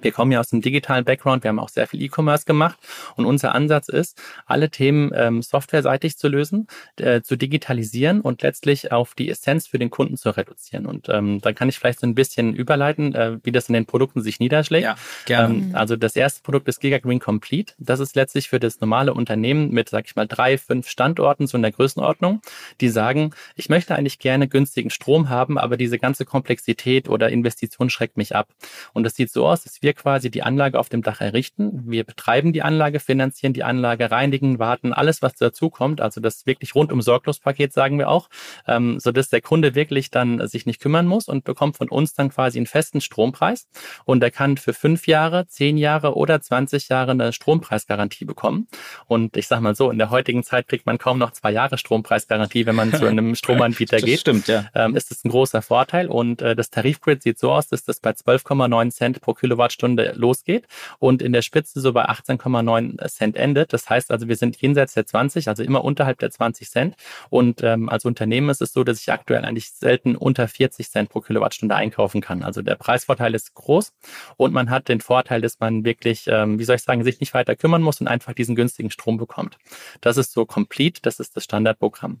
wir kommen ja aus dem digitalen Background, wir haben auch sehr viel E-Commerce gemacht und unser Ansatz ist, alle Themen ähm, softwareseitig zu lösen, äh, zu digitalisieren und letztlich auf die Essenz für den Kunden zu reduzieren. Und ähm, da kann ich vielleicht so ein bisschen überleiten, äh, wie das in den Produkten sich niederschlägt. Ja, gerne. Ähm, also das erste Produkt ist Giga Green Complete. Das ist letztlich für das normale Unternehmen mit, sag ich mal, drei, fünf Standorten so in der Größenordnung, die sagen, ich möchte eigentlich gerne günstigen Strom haben, aber diese ganze Komplexität oder Investition schreckt mich ab. Und das sieht so aus, dass wir quasi die Anlage auf dem Dach errichten. Wir betreiben die Anlage, finanzieren die Anlage, reinigen, warten, alles, was dazukommt. Also das wirklich rundum sorglos Paket, sagen wir auch, ähm, sodass der Kunde wirklich dann sich nicht kümmern muss und bekommt von uns dann quasi einen festen Strompreis. Und er kann für fünf Jahre, zehn Jahre oder 20 Jahre eine Strompreisgarantie bekommen. Und ich sage mal so, in der heutigen Zeit kriegt man kaum noch zwei Jahre Strompreisgarantie, wenn man zu einem Stromanbieter geht. Stimmt, ja. Ähm, ist das ein großer Vorteil. Und äh, das Tarifgrid sieht so aus, dass das bei 12,9 Cent pro Kilowattstunde losgeht und in der Spitze so bei 18,9 Cent endet. Das heißt also, wir sind jenseits der 20, also immer unterhalb der 20 Cent. Und ähm, als Unternehmen ist es so, dass ich aktuell eigentlich selten unter 40 Cent pro Kilowattstunde einkaufen kann. Also der Preisvorteil ist groß und man hat den Vorteil, dass man wirklich, ähm, wie soll ich sagen, sich nicht weiter kümmern muss und einfach diesen günstigen Strom bekommt. Das ist so complete, das ist das Standardprogramm.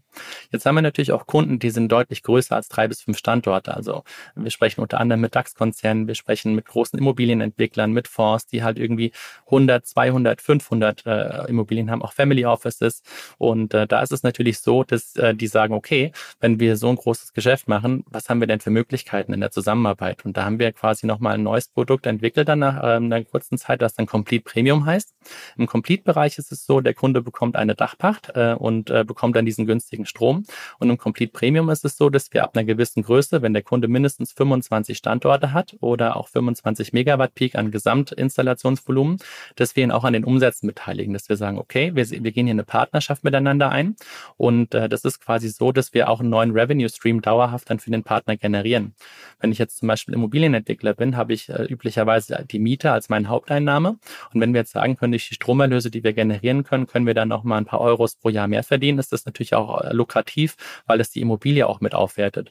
Jetzt haben wir natürlich auch Kunden, die sind deutlich größer als drei bis fünf Standorte. Also wir sprechen unter anderem mit DAX-Konzernen, wir sprechen mit großen Immobilienentwicklern, mit Fonds, die halt irgendwie 100, 200, 500 äh, Immobilien haben, auch Family Offices. Und äh, da ist es natürlich so, dass äh, die sagen, okay, wenn wir so ein großes Geschäft machen, was haben wir denn für Möglichkeiten in der Zusammenarbeit? Und da haben wir quasi nochmal ein neues Produkt entwickelt dann nach äh, einer kurzen Zeit, das dann Complete Premium heißt. Im Complete-Bereich ist es so, der Kunde bekommt eine Dachpacht äh, und äh, bekommt dann diesen günstigen Strom. Und im Complete Premium ist es so, dass wir ab einer gewissen Größe, wenn der Kunde mindestens 25 Standorte hat oder auch 25 Megawatt Peak an Gesamtinstallationsvolumen, dass wir ihn auch an den Umsätzen beteiligen, dass wir sagen, okay, wir, wir gehen hier eine Partnerschaft miteinander ein und äh, das ist quasi so, dass wir auch einen neuen Revenue Stream dauerhaft dann für den Partner generieren. Wenn ich jetzt zum Beispiel Immobilienentwickler bin, habe ich äh, üblicherweise die Miete als meine Haupteinnahme und wenn wir jetzt sagen können, durch die Stromerlöse, die wir generieren können, können wir dann noch mal ein paar Euros pro Jahr mehr verdienen, ist das natürlich auch äh, lukrativ, weil es die Immobilie auch mit aufwertet.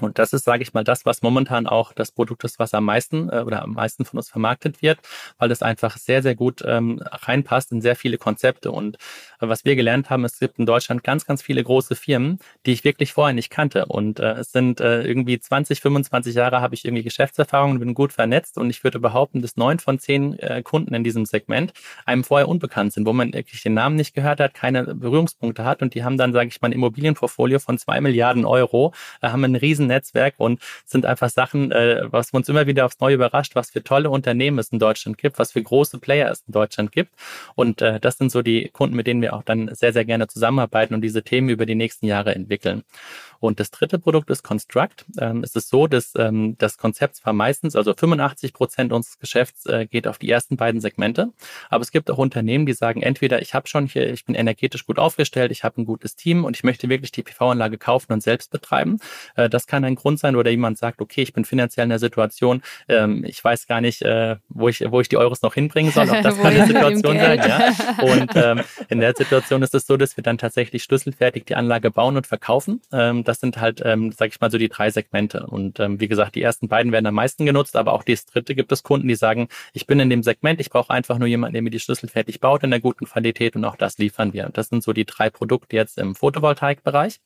Und das ist, sage ich mal, das, was momentan auch das Produkt ist, was am meisten äh, oder am meisten von uns vermarktet wird, weil es einfach sehr, sehr gut ähm, reinpasst in sehr viele Konzepte. Und äh, was wir gelernt haben, es gibt in Deutschland ganz, ganz viele große Firmen, die ich wirklich vorher nicht kannte. Und äh, es sind äh, irgendwie 20, 25 Jahre habe ich irgendwie Geschäftserfahrung, bin gut vernetzt und ich würde behaupten, dass neun von zehn äh, Kunden in diesem Segment einem vorher unbekannt sind, wo man wirklich den Namen nicht gehört hat, keine Berührungspunkte hat und die haben dann, sage ich mal, ein Immobilienportfolio von zwei Milliarden Euro, äh, haben einen riesen Netzwerk und sind einfach Sachen, äh, was uns immer wieder aufs Neue überrascht, was für tolle Unternehmen es in Deutschland gibt, was für große Player es in Deutschland gibt. Und äh, das sind so die Kunden, mit denen wir auch dann sehr, sehr gerne zusammenarbeiten und diese Themen über die nächsten Jahre entwickeln. Und das dritte Produkt ist Construct. Ähm, es ist so, dass ähm, das Konzept zwar meistens, also 85 Prozent unseres Geschäfts äh, geht auf die ersten beiden Segmente, aber es gibt auch Unternehmen, die sagen, entweder ich habe schon hier, ich bin energetisch gut aufgestellt, ich habe ein gutes Team und ich möchte wirklich die PV-Anlage kaufen und selbst betreiben. Äh, das kann ein Grund sein, oder jemand sagt, okay, ich bin finanziell in der Situation, ähm, ich weiß gar nicht, äh, wo ich, wo ich die Euros noch hinbringen soll. Auch das kann eine Situation sein. Ja. Und ähm, in der Situation ist es so, dass wir dann tatsächlich schlüsselfertig die Anlage bauen und verkaufen. Ähm, das sind halt, ähm, sage ich mal, so die drei Segmente. Und ähm, wie gesagt, die ersten beiden werden am meisten genutzt, aber auch das dritte gibt es Kunden, die sagen, ich bin in dem Segment, ich brauche einfach nur jemanden, der mir die Schlüssel fertig baut in der guten Qualität und auch das liefern wir. Und das sind so die drei Produkte jetzt im Photovoltaikbereich.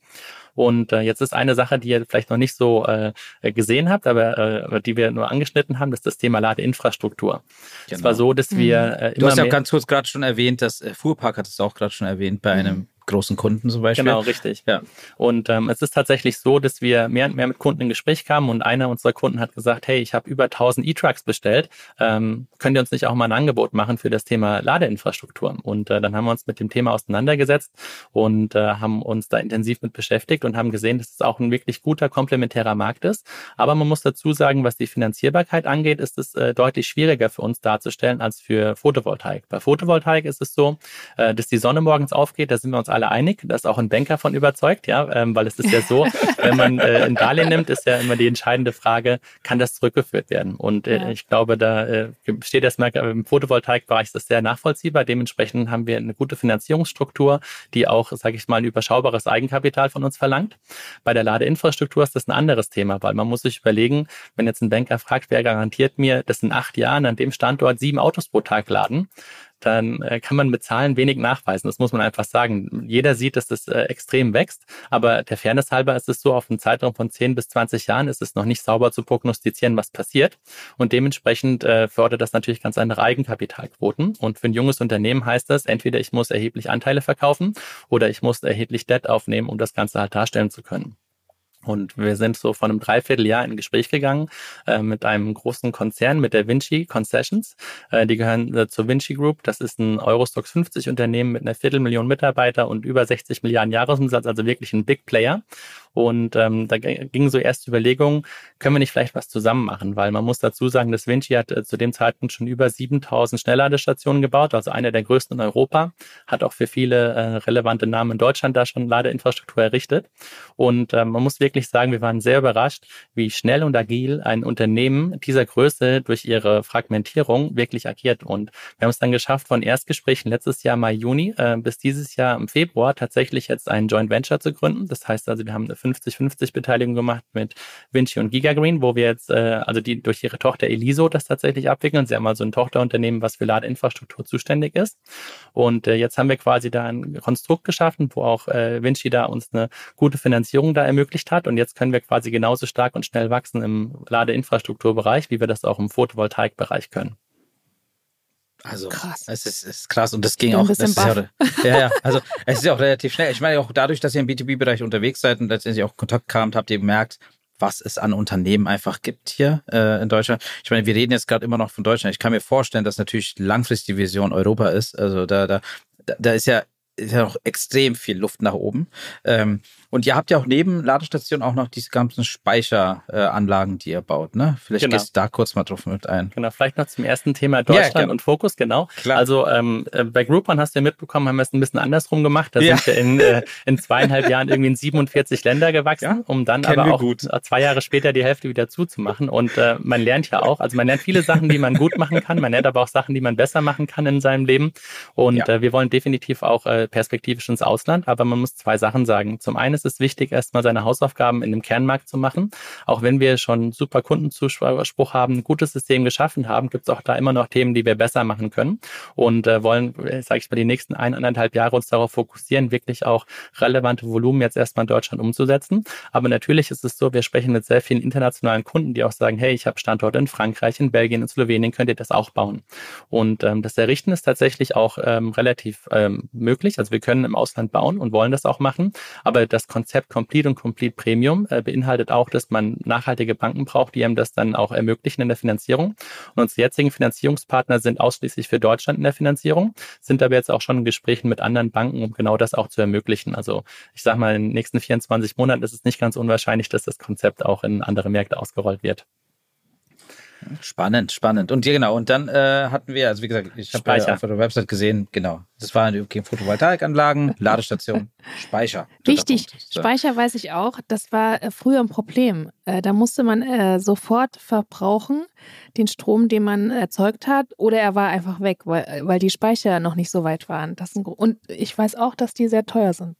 Und äh, jetzt ist eine Sache, die ihr vielleicht noch nicht so äh, gesehen habt, aber äh, die wir nur angeschnitten haben, das ist das Thema Ladeinfrastruktur. Genau. Es war so, dass wir mhm. äh, immer Du hast ja ganz kurz gerade schon erwähnt, dass äh, Fuhrpark hat es auch gerade schon erwähnt bei mhm. Großen Kunden zum Beispiel. Genau, richtig. Ja. Und ähm, es ist tatsächlich so, dass wir mehr und mehr mit Kunden in Gespräch kamen und einer unserer Kunden hat gesagt, hey, ich habe über 1000 E-Trucks bestellt, ähm, könnt ihr uns nicht auch mal ein Angebot machen für das Thema Ladeinfrastruktur? Und äh, dann haben wir uns mit dem Thema auseinandergesetzt und äh, haben uns da intensiv mit beschäftigt und haben gesehen, dass es auch ein wirklich guter komplementärer Markt ist. Aber man muss dazu sagen, was die Finanzierbarkeit angeht, ist es äh, deutlich schwieriger für uns darzustellen als für Photovoltaik. Bei Photovoltaik ist es so, äh, dass die Sonne morgens aufgeht, da sind wir uns alle alle einig. Da ist auch ein Banker von überzeugt, ja, ähm, weil es ist ja so, wenn man äh, ein Darlehen nimmt, ist ja immer die entscheidende Frage, kann das zurückgeführt werden? Und äh, ja. ich glaube, da äh, steht erstmal im Photovoltaikbereich ist das sehr nachvollziehbar. Dementsprechend haben wir eine gute Finanzierungsstruktur, die auch, sage ich mal, ein überschaubares Eigenkapital von uns verlangt. Bei der Ladeinfrastruktur ist das ein anderes Thema, weil man muss sich überlegen, wenn jetzt ein Banker fragt, wer garantiert mir, dass in acht Jahren an dem Standort sieben Autos pro Tag laden, dann äh, kann man mit Zahlen wenig nachweisen. Das muss man einfach sagen. Jeder sieht, dass das äh, extrem wächst, aber der Fairness halber ist es so, auf einem Zeitraum von 10 bis 20 Jahren ist es noch nicht sauber zu prognostizieren, was passiert. Und dementsprechend äh, fördert das natürlich ganz andere Eigenkapitalquoten. Und für ein junges Unternehmen heißt das, entweder ich muss erheblich Anteile verkaufen oder ich muss erheblich Debt aufnehmen, um das Ganze halt darstellen zu können. Und wir sind so vor einem Dreivierteljahr in Gespräch gegangen äh, mit einem großen Konzern, mit der Vinci Concessions. Äh, die gehören äh, zur Vinci Group. Das ist ein Eurostox 50 Unternehmen mit einer Viertelmillion Mitarbeiter und über 60 Milliarden Jahresumsatz, also wirklich ein Big Player. Und ähm, da gingen so erst Überlegungen, können wir nicht vielleicht was zusammen machen? Weil man muss dazu sagen, dass Vinci hat äh, zu dem Zeitpunkt schon über 7000 Schnellladestationen gebaut, also eine der größten in Europa, hat auch für viele äh, relevante Namen in Deutschland da schon Ladeinfrastruktur errichtet. Und äh, man muss wirklich sagen, wir waren sehr überrascht, wie schnell und agil ein Unternehmen dieser Größe durch ihre Fragmentierung wirklich agiert. Und wir haben es dann geschafft, von Erstgesprächen letztes Jahr Mai, Juni äh, bis dieses Jahr im Februar tatsächlich jetzt ein Joint Venture zu gründen. Das heißt also, wir haben eine 50-50 Beteiligung gemacht mit Vinci und Gigagreen, wo wir jetzt, äh, also die durch ihre Tochter Eliso das tatsächlich abwickeln. Sie haben also ein Tochterunternehmen, was für Ladeinfrastruktur zuständig ist. Und äh, jetzt haben wir quasi da ein Konstrukt geschaffen, wo auch äh, Vinci da uns eine gute Finanzierung da ermöglicht hat. Und jetzt können wir quasi genauso stark und schnell wachsen im Ladeinfrastrukturbereich, wie wir das auch im Photovoltaikbereich können. Also krass. Es ist, ist krass und das ging auch. Das ja, ja, ja, also es ist ja auch relativ schnell. Ich meine auch dadurch, dass ihr im B2B-Bereich unterwegs seid und letztendlich auch Kontakt kamt, habt ihr gemerkt, was es an Unternehmen einfach gibt hier äh, in Deutschland. Ich meine, wir reden jetzt gerade immer noch von Deutschland. Ich kann mir vorstellen, dass natürlich langfristig die Vision Europa ist. Also da, da, da ist ja ist ja noch extrem viel Luft nach oben. Ähm, und ihr habt ja auch neben Ladestationen auch noch diese ganzen Speicheranlagen, äh, die ihr baut, ne? Vielleicht genau. gehst du da kurz mal drauf mit ein. Genau, vielleicht noch zum ersten Thema Deutschland ja, und Fokus, genau. Klar. Also ähm, äh, bei Groupon hast du ja mitbekommen, haben wir es ein bisschen andersrum gemacht. Da ja. sind wir in, äh, in zweieinhalb Jahren irgendwie in 47 Länder gewachsen, ja, um dann aber auch gut. zwei Jahre später die Hälfte wieder zuzumachen. Und äh, man lernt ja auch, also man lernt viele Sachen, die man gut machen kann, man lernt aber auch Sachen, die man besser machen kann in seinem Leben. Und äh, wir wollen definitiv auch äh, perspektivisch ins Ausland, aber man muss zwei Sachen sagen. Zum einen ist es wichtig, erstmal seine Hausaufgaben in dem Kernmarkt zu machen. Auch wenn wir schon super Kundenzuspruch haben, ein gutes System geschaffen haben, gibt es auch da immer noch Themen, die wir besser machen können und äh, wollen, äh, sage ich mal, die nächsten eineinhalb Jahre uns darauf fokussieren, wirklich auch relevante Volumen jetzt erstmal in Deutschland umzusetzen. Aber natürlich ist es so, wir sprechen mit sehr vielen internationalen Kunden, die auch sagen, hey, ich habe Standorte in Frankreich, in Belgien, in Slowenien, könnt ihr das auch bauen? Und ähm, das Errichten ist tatsächlich auch ähm, relativ ähm, möglich. Also wir können im Ausland bauen und wollen das auch machen. Aber das Konzept Complete und Complete Premium äh, beinhaltet auch, dass man nachhaltige Banken braucht, die einem das dann auch ermöglichen in der Finanzierung. Und unsere jetzigen Finanzierungspartner sind ausschließlich für Deutschland in der Finanzierung, sind aber jetzt auch schon in Gesprächen mit anderen Banken, um genau das auch zu ermöglichen. Also ich sage mal, in den nächsten 24 Monaten ist es nicht ganz unwahrscheinlich, dass das Konzept auch in andere Märkte ausgerollt wird. Spannend, spannend. Und ja, genau. Und dann äh, hatten wir, also wie gesagt, ich habe ja auf der Website gesehen, genau. Das waren okay, Photovoltaikanlagen, Ladestation, Speicher. Wichtig. Speicher weiß ich auch. Das war äh, früher ein Problem. Äh, da musste man äh, sofort verbrauchen, den Strom, den man erzeugt hat, oder er war einfach weg, weil, weil die Speicher noch nicht so weit waren. Das und ich weiß auch, dass die sehr teuer sind.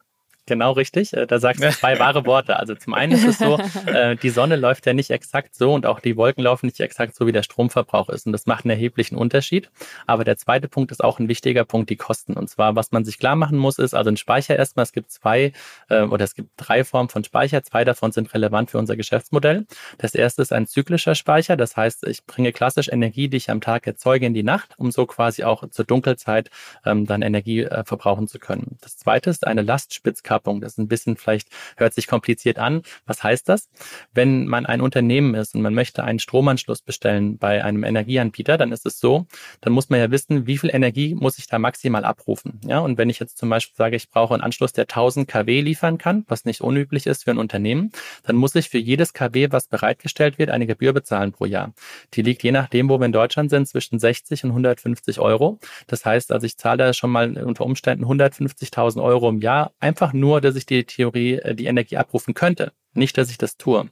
Genau richtig. Äh, da sagst du zwei wahre Worte. Also zum einen ist es so, äh, die Sonne läuft ja nicht exakt so und auch die Wolken laufen nicht exakt so, wie der Stromverbrauch ist. Und das macht einen erheblichen Unterschied. Aber der zweite Punkt ist auch ein wichtiger Punkt, die Kosten. Und zwar, was man sich klar machen muss, ist, also ein Speicher erstmal, es gibt zwei äh, oder es gibt drei Formen von Speicher. Zwei davon sind relevant für unser Geschäftsmodell. Das erste ist ein zyklischer Speicher. Das heißt, ich bringe klassisch Energie, die ich am Tag erzeuge, in die Nacht, um so quasi auch zur Dunkelzeit ähm, dann Energie verbrauchen zu können. Das zweite ist eine Lastspitzkapsel Verknappung. Das ist ein bisschen vielleicht, hört sich kompliziert an. Was heißt das? Wenn man ein Unternehmen ist und man möchte einen Stromanschluss bestellen bei einem Energieanbieter, dann ist es so, dann muss man ja wissen, wie viel Energie muss ich da maximal abrufen. Ja, und wenn ich jetzt zum Beispiel sage, ich brauche einen Anschluss, der 1000 kW liefern kann, was nicht unüblich ist für ein Unternehmen, dann muss ich für jedes kW, was bereitgestellt wird, eine Gebühr bezahlen pro Jahr. Die liegt je nachdem, wo wir in Deutschland sind, zwischen 60 und 150 Euro. Das heißt, also ich zahle da schon mal unter Umständen 150.000 Euro im Jahr einfach nur nur, dass ich die Theorie, äh, die Energie abrufen könnte, nicht, dass ich das tue.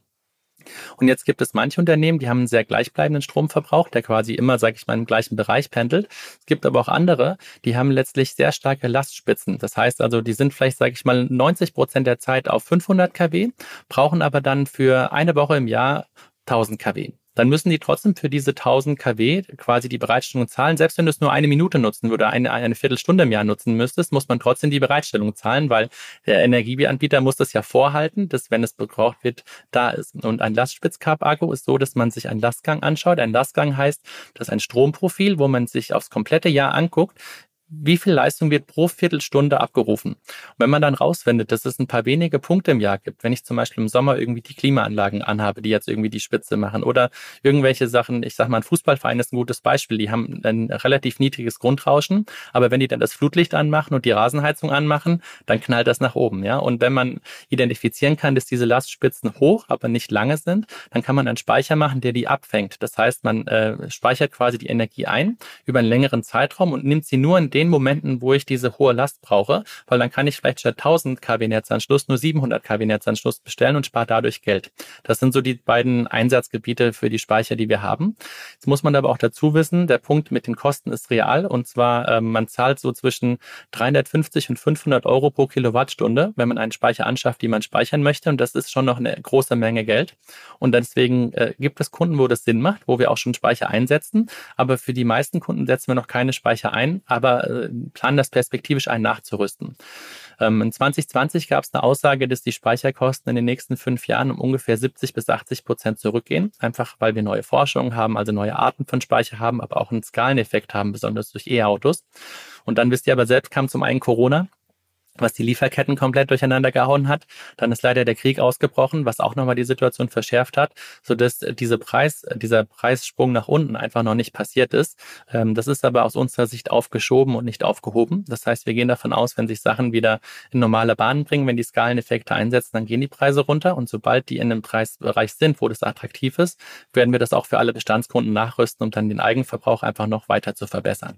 Und jetzt gibt es manche Unternehmen, die haben einen sehr gleichbleibenden Stromverbrauch, der quasi immer, sage ich mal, im gleichen Bereich pendelt. Es gibt aber auch andere, die haben letztlich sehr starke Lastspitzen. Das heißt also, die sind vielleicht, sage ich mal, 90 Prozent der Zeit auf 500 kW, brauchen aber dann für eine Woche im Jahr 1000 kW dann müssen die trotzdem für diese 1000 kW quasi die Bereitstellung zahlen. Selbst wenn du es nur eine Minute nutzen würde, eine, eine Viertelstunde im Jahr nutzen müsstest, muss man trotzdem die Bereitstellung zahlen, weil der Energieanbieter muss das ja vorhalten, dass wenn es gebraucht wird, da ist. Und ein Lastspitzkap-Akku ist so, dass man sich einen Lastgang anschaut. Ein Lastgang heißt, das ist ein Stromprofil, wo man sich aufs komplette Jahr anguckt, wie viel Leistung wird pro Viertelstunde abgerufen. Und wenn man dann rausfindet, dass es ein paar wenige Punkte im Jahr gibt, wenn ich zum Beispiel im Sommer irgendwie die Klimaanlagen anhabe, die jetzt irgendwie die Spitze machen oder irgendwelche Sachen, ich sag mal, ein Fußballverein ist ein gutes Beispiel, die haben ein relativ niedriges Grundrauschen, aber wenn die dann das Flutlicht anmachen und die Rasenheizung anmachen, dann knallt das nach oben, ja. Und wenn man identifizieren kann, dass diese Lastspitzen hoch, aber nicht lange sind, dann kann man einen Speicher machen, der die abfängt. Das heißt, man äh, speichert quasi die Energie ein über einen längeren Zeitraum und nimmt sie nur in den Momenten, wo ich diese hohe Last brauche, weil dann kann ich vielleicht statt 1000 kW Netzanschluss nur 700 kW Netzanschluss bestellen und spare dadurch Geld. Das sind so die beiden Einsatzgebiete für die Speicher, die wir haben. Jetzt muss man aber auch dazu wissen, der Punkt mit den Kosten ist real. Und zwar äh, man zahlt so zwischen 350 und 500 Euro pro Kilowattstunde, wenn man einen Speicher anschafft, die man speichern möchte. Und das ist schon noch eine große Menge Geld. Und deswegen äh, gibt es Kunden, wo das Sinn macht, wo wir auch schon Speicher einsetzen, aber für die meisten Kunden setzen wir noch keine Speicher ein, aber äh, planen das perspektivisch ein nachzurüsten. Ähm, in 2020 gab es eine Aussage, dass die Speicherkosten in den nächsten fünf Jahren um ungefähr 70 bis 80 Prozent zurückgehen, einfach weil wir neue Forschungen haben, also neue Arten von Speicher haben, aber auch einen Skaleneffekt haben, besonders durch E-Autos. Und dann wisst ihr aber selbst, kam zum einen Corona was die Lieferketten komplett durcheinander gehauen hat. Dann ist leider der Krieg ausgebrochen, was auch nochmal die Situation verschärft hat, sodass diese Preis, dieser Preissprung nach unten einfach noch nicht passiert ist. Ähm, das ist aber aus unserer Sicht aufgeschoben und nicht aufgehoben. Das heißt, wir gehen davon aus, wenn sich Sachen wieder in normale Bahnen bringen, wenn die Skaleneffekte einsetzen, dann gehen die Preise runter und sobald die in einem Preisbereich sind, wo das attraktiv ist, werden wir das auch für alle Bestandskunden nachrüsten, um dann den Eigenverbrauch einfach noch weiter zu verbessern.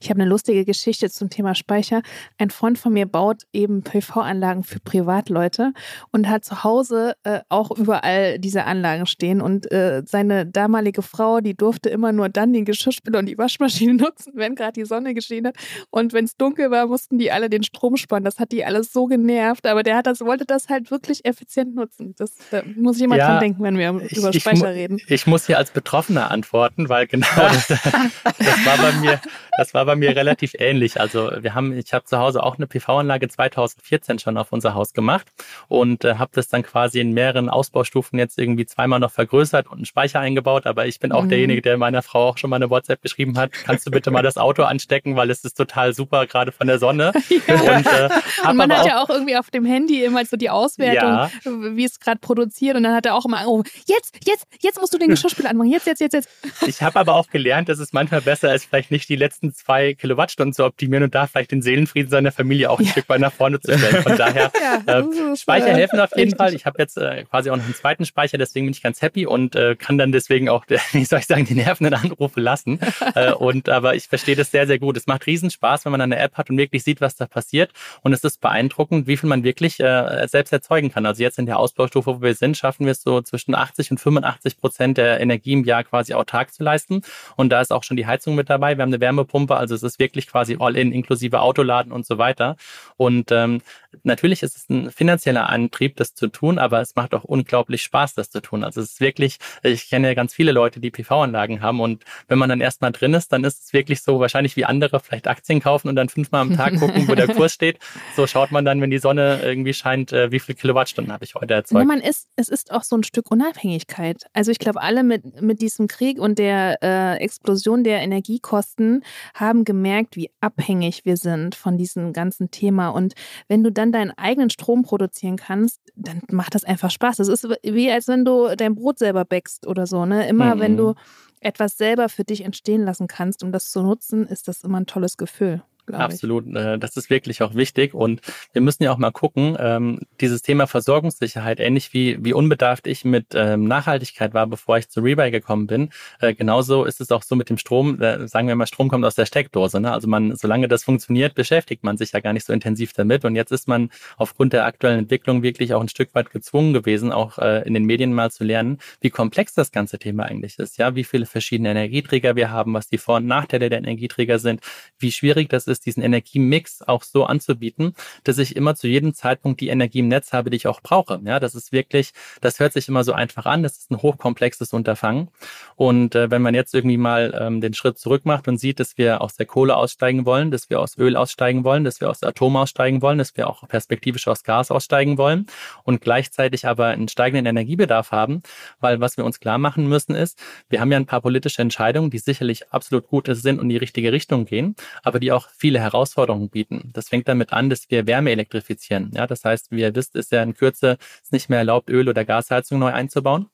Ich habe eine lustige Geschichte zum Thema Speicher. Ein Freund von mir baut eben PV-Anlagen für Privatleute und hat zu Hause äh, auch überall diese Anlagen stehen. Und äh, seine damalige Frau, die durfte immer nur dann den Geschirrspüler und die Waschmaschine nutzen, wenn gerade die Sonne geschienen hat. Und wenn es dunkel war, mussten die alle den Strom sparen. Das hat die alles so genervt. Aber der hat das, wollte das halt wirklich effizient nutzen. Das da muss immer ja, dran denken, wenn wir ich, über Speicher ich, reden. Ich muss hier als Betroffener antworten, weil genau das, das war bei mir das war bei mir relativ ähnlich. Also wir haben, ich habe zu Hause auch eine PV-Anlage 2014 schon auf unser Haus gemacht und äh, habe das dann quasi in mehreren Ausbaustufen jetzt irgendwie zweimal noch vergrößert und einen Speicher eingebaut. Aber ich bin auch mhm. derjenige, der meiner Frau auch schon mal eine WhatsApp geschrieben hat. Kannst du bitte mal das Auto anstecken, weil es ist total super gerade von der Sonne. ja. Und, äh, und man hat auch, ja auch irgendwie auf dem Handy immer so die Auswertung, ja. wie es gerade produziert. Und dann hat er auch immer, oh, jetzt, jetzt, jetzt musst du den Geschirrspüler anmachen. Jetzt, jetzt, jetzt, jetzt. Ich habe aber auch gelernt, dass es manchmal besser ist, vielleicht nicht die letzten zwei Kilowattstunden zu optimieren und da vielleicht den Seelenfrieden seiner Familie auch ein ja. Stück weit nach vorne zu stellen. Von daher, ja, äh, Speicher äh, helfen auf jeden. Fall. Ich habe jetzt äh, quasi auch noch einen zweiten Speicher, deswegen bin ich ganz happy und äh, kann dann deswegen auch, wie soll ich sagen, die nervenden Anrufe lassen. äh, und aber ich verstehe das sehr, sehr gut. Es macht riesen Spaß, wenn man eine App hat und wirklich sieht, was da passiert. Und es ist beeindruckend, wie viel man wirklich äh, selbst erzeugen kann. Also jetzt in der Ausbaustufe, wo wir sind, schaffen wir es so zwischen 80 und 85 Prozent der Energie im Jahr quasi autark zu leisten. Und da ist auch schon die Heizung mit dabei. Wir haben eine Wärmepumpe, also es ist wirklich quasi all-in, inklusive Autoladen und so weiter. Und ähm, natürlich ist es ein finanzieller Antrieb, das zu tun, aber es macht auch unglaublich Spaß, das zu tun. Also es ist wirklich, ich kenne ja ganz viele Leute, die PV-Anlagen haben und wenn man dann erstmal drin ist, dann ist es wirklich so wahrscheinlich wie andere vielleicht Aktien kaufen und dann fünfmal am Tag gucken, wo der Kurs steht. So schaut man dann, wenn die Sonne irgendwie scheint, äh, wie viel Kilowattstunden habe ich heute erzeugt. Ja, man ist, es ist auch so ein Stück Unabhängigkeit. Also ich glaube, alle mit, mit diesem Krieg und der äh, Explosion der Energiekosten haben gemerkt, wie abhängig wir sind von diesem ganzen Thema. Und wenn du dann deinen eigenen Strom produzieren kannst, dann macht das einfach Spaß. Das ist wie als wenn du dein Brot selber bäckst oder so. Ne? Immer mhm. wenn du etwas selber für dich entstehen lassen kannst, um das zu nutzen, ist das immer ein tolles Gefühl. Absolut, ich. Äh, das ist wirklich auch wichtig und wir müssen ja auch mal gucken, ähm, dieses Thema Versorgungssicherheit, ähnlich wie, wie unbedarft ich mit ähm, Nachhaltigkeit war, bevor ich zu Rebuy gekommen bin, äh, genauso ist es auch so mit dem Strom, äh, sagen wir mal, Strom kommt aus der Steckdose, ne? also man, solange das funktioniert, beschäftigt man sich ja gar nicht so intensiv damit und jetzt ist man aufgrund der aktuellen Entwicklung wirklich auch ein Stück weit gezwungen gewesen, auch in den Medien mal zu lernen, wie komplex das ganze Thema eigentlich ist, ja, wie viele verschiedene Energieträger wir haben, was die Vor- und Nachteile der Energieträger sind, wie schwierig das ist, es, diesen Energiemix auch so anzubieten, dass ich immer zu jedem Zeitpunkt die Energie im Netz habe, die ich auch brauche. Ja, das ist wirklich, das hört sich immer so einfach an. Das ist ein hochkomplexes Unterfangen. Und äh, wenn man jetzt irgendwie mal ähm, den Schritt zurück macht und sieht, dass wir aus der Kohle aussteigen wollen, dass wir aus Öl aussteigen wollen, dass wir aus Atom aussteigen wollen, dass wir auch perspektivisch aus Gas aussteigen wollen und gleichzeitig aber einen steigenden Energiebedarf haben, weil was wir uns klar machen müssen ist, wir haben ja ein paar politische Entscheidungen, die sicherlich absolut gut sind und in die richtige Richtung gehen, aber die auch viele Herausforderungen bieten. Das fängt damit an, dass wir Wärme elektrifizieren. Ja, das heißt, wie ihr wisst, ist ja in Kürze es nicht mehr erlaubt, Öl- oder Gasheizung neu einzubauen.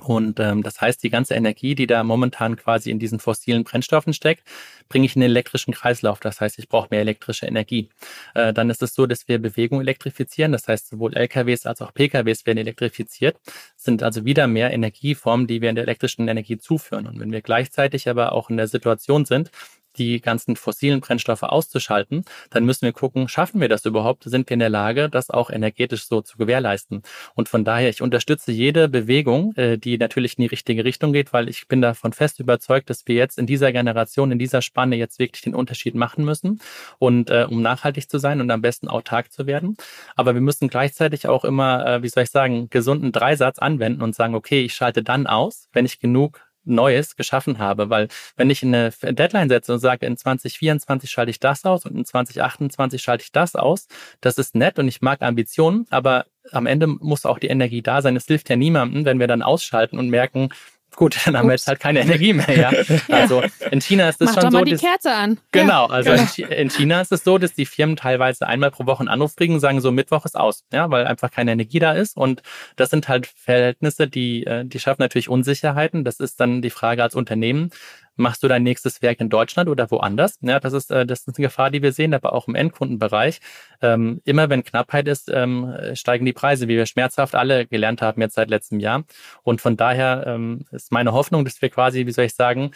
Und ähm, das heißt, die ganze Energie, die da momentan quasi in diesen fossilen Brennstoffen steckt, bringe ich in den elektrischen Kreislauf. Das heißt, ich brauche mehr elektrische Energie. Äh, dann ist es so, dass wir Bewegung elektrifizieren. Das heißt, sowohl LKWs als auch PKWs werden elektrifiziert. Das sind also wieder mehr Energieformen, die wir in der elektrischen Energie zuführen. Und wenn wir gleichzeitig aber auch in der Situation sind, die ganzen fossilen Brennstoffe auszuschalten, dann müssen wir gucken, schaffen wir das überhaupt? Sind wir in der Lage, das auch energetisch so zu gewährleisten? Und von daher, ich unterstütze jede Bewegung, äh, die natürlich in die richtige Richtung geht, weil ich bin davon fest überzeugt, dass wir jetzt in dieser Generation, in dieser Spanne jetzt wirklich den Unterschied machen müssen und äh, um nachhaltig zu sein und am besten autark zu werden. Aber wir müssen gleichzeitig auch immer, äh, wie soll ich sagen, gesunden Dreisatz anwenden und sagen, okay, ich schalte dann aus, wenn ich genug Neues geschaffen habe. Weil wenn ich eine Deadline setze und sage, in 2024 schalte ich das aus und in 2028 schalte ich das aus, das ist nett und ich mag Ambitionen, aber am Ende muss auch die Energie da sein. Es hilft ja niemandem, wenn wir dann ausschalten und merken, Gut, dann haben wir jetzt halt keine Energie mehr, ja. Also in China ist es schon doch so. mal die dass- Kerze an. Genau, also in Chi- in China ist es so, dass die Firmen teilweise einmal pro Woche einen Anruf kriegen und sagen, so Mittwoch ist aus, ja, weil einfach keine Energie da ist. Und das sind halt Verhältnisse, die, äh, die schaffen natürlich Unsicherheiten. Das ist dann die Frage als Unternehmen, machst du dein nächstes Werk in Deutschland oder woanders? Ja, das ist, äh, das ist eine Gefahr, die wir sehen, aber auch im Endkundenbereich. Ähm, immer wenn Knappheit ist, ähm, steigen die Preise, wie wir schmerzhaft alle gelernt haben jetzt seit letztem Jahr. Und von daher ähm, ist meine Hoffnung, dass wir quasi, wie soll ich sagen,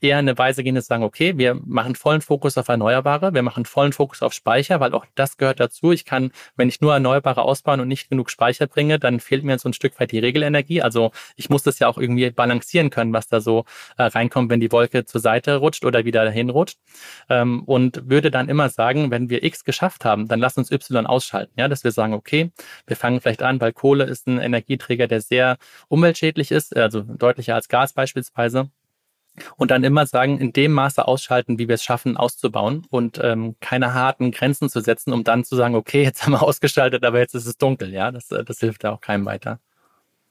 eher eine Weise gehen, zu sagen, okay, wir machen vollen Fokus auf Erneuerbare, wir machen vollen Fokus auf Speicher, weil auch das gehört dazu. Ich kann, wenn ich nur Erneuerbare ausbauen und nicht genug Speicher bringe, dann fehlt mir so ein Stück weit die Regelenergie. Also ich muss das ja auch irgendwie balancieren können, was da so äh, reinkommt, wenn die Wolke zur Seite rutscht oder wieder dahin rutscht. Ähm, und würde dann immer sagen, wenn wir X geschafft haben, dann lass uns Y ausschalten. Ja, dass wir sagen, okay, wir fangen vielleicht an, weil Kohle ist ein Energieträger, der sehr umweltschädlich ist, also deutlicher als Gas beispielsweise und dann immer sagen, in dem Maße ausschalten, wie wir es schaffen, auszubauen und ähm, keine harten Grenzen zu setzen, um dann zu sagen, okay, jetzt haben wir ausgeschaltet, aber jetzt ist es dunkel. Ja, das, äh, das hilft ja auch keinem weiter.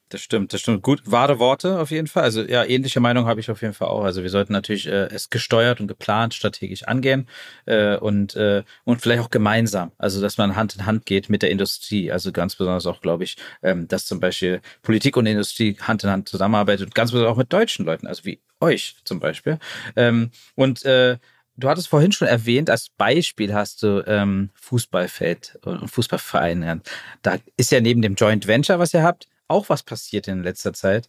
Das stimmt, das stimmt. Gut, wahre Worte auf jeden Fall. Also ja, ähnliche Meinung habe ich auf jeden Fall auch. Also wir sollten natürlich äh, es gesteuert und geplant, strategisch angehen äh, und äh, und vielleicht auch gemeinsam. Also dass man Hand in Hand geht mit der Industrie. Also ganz besonders auch, glaube ich, ähm, dass zum Beispiel Politik und Industrie Hand in Hand zusammenarbeitet und ganz besonders auch mit deutschen Leuten, also wie euch zum Beispiel. Ähm, und äh, Du hattest vorhin schon erwähnt, als Beispiel hast du ähm, Fußballfeld und Fußballverein. Ja. Da ist ja neben dem Joint Venture, was ihr habt, auch was passiert in letzter Zeit.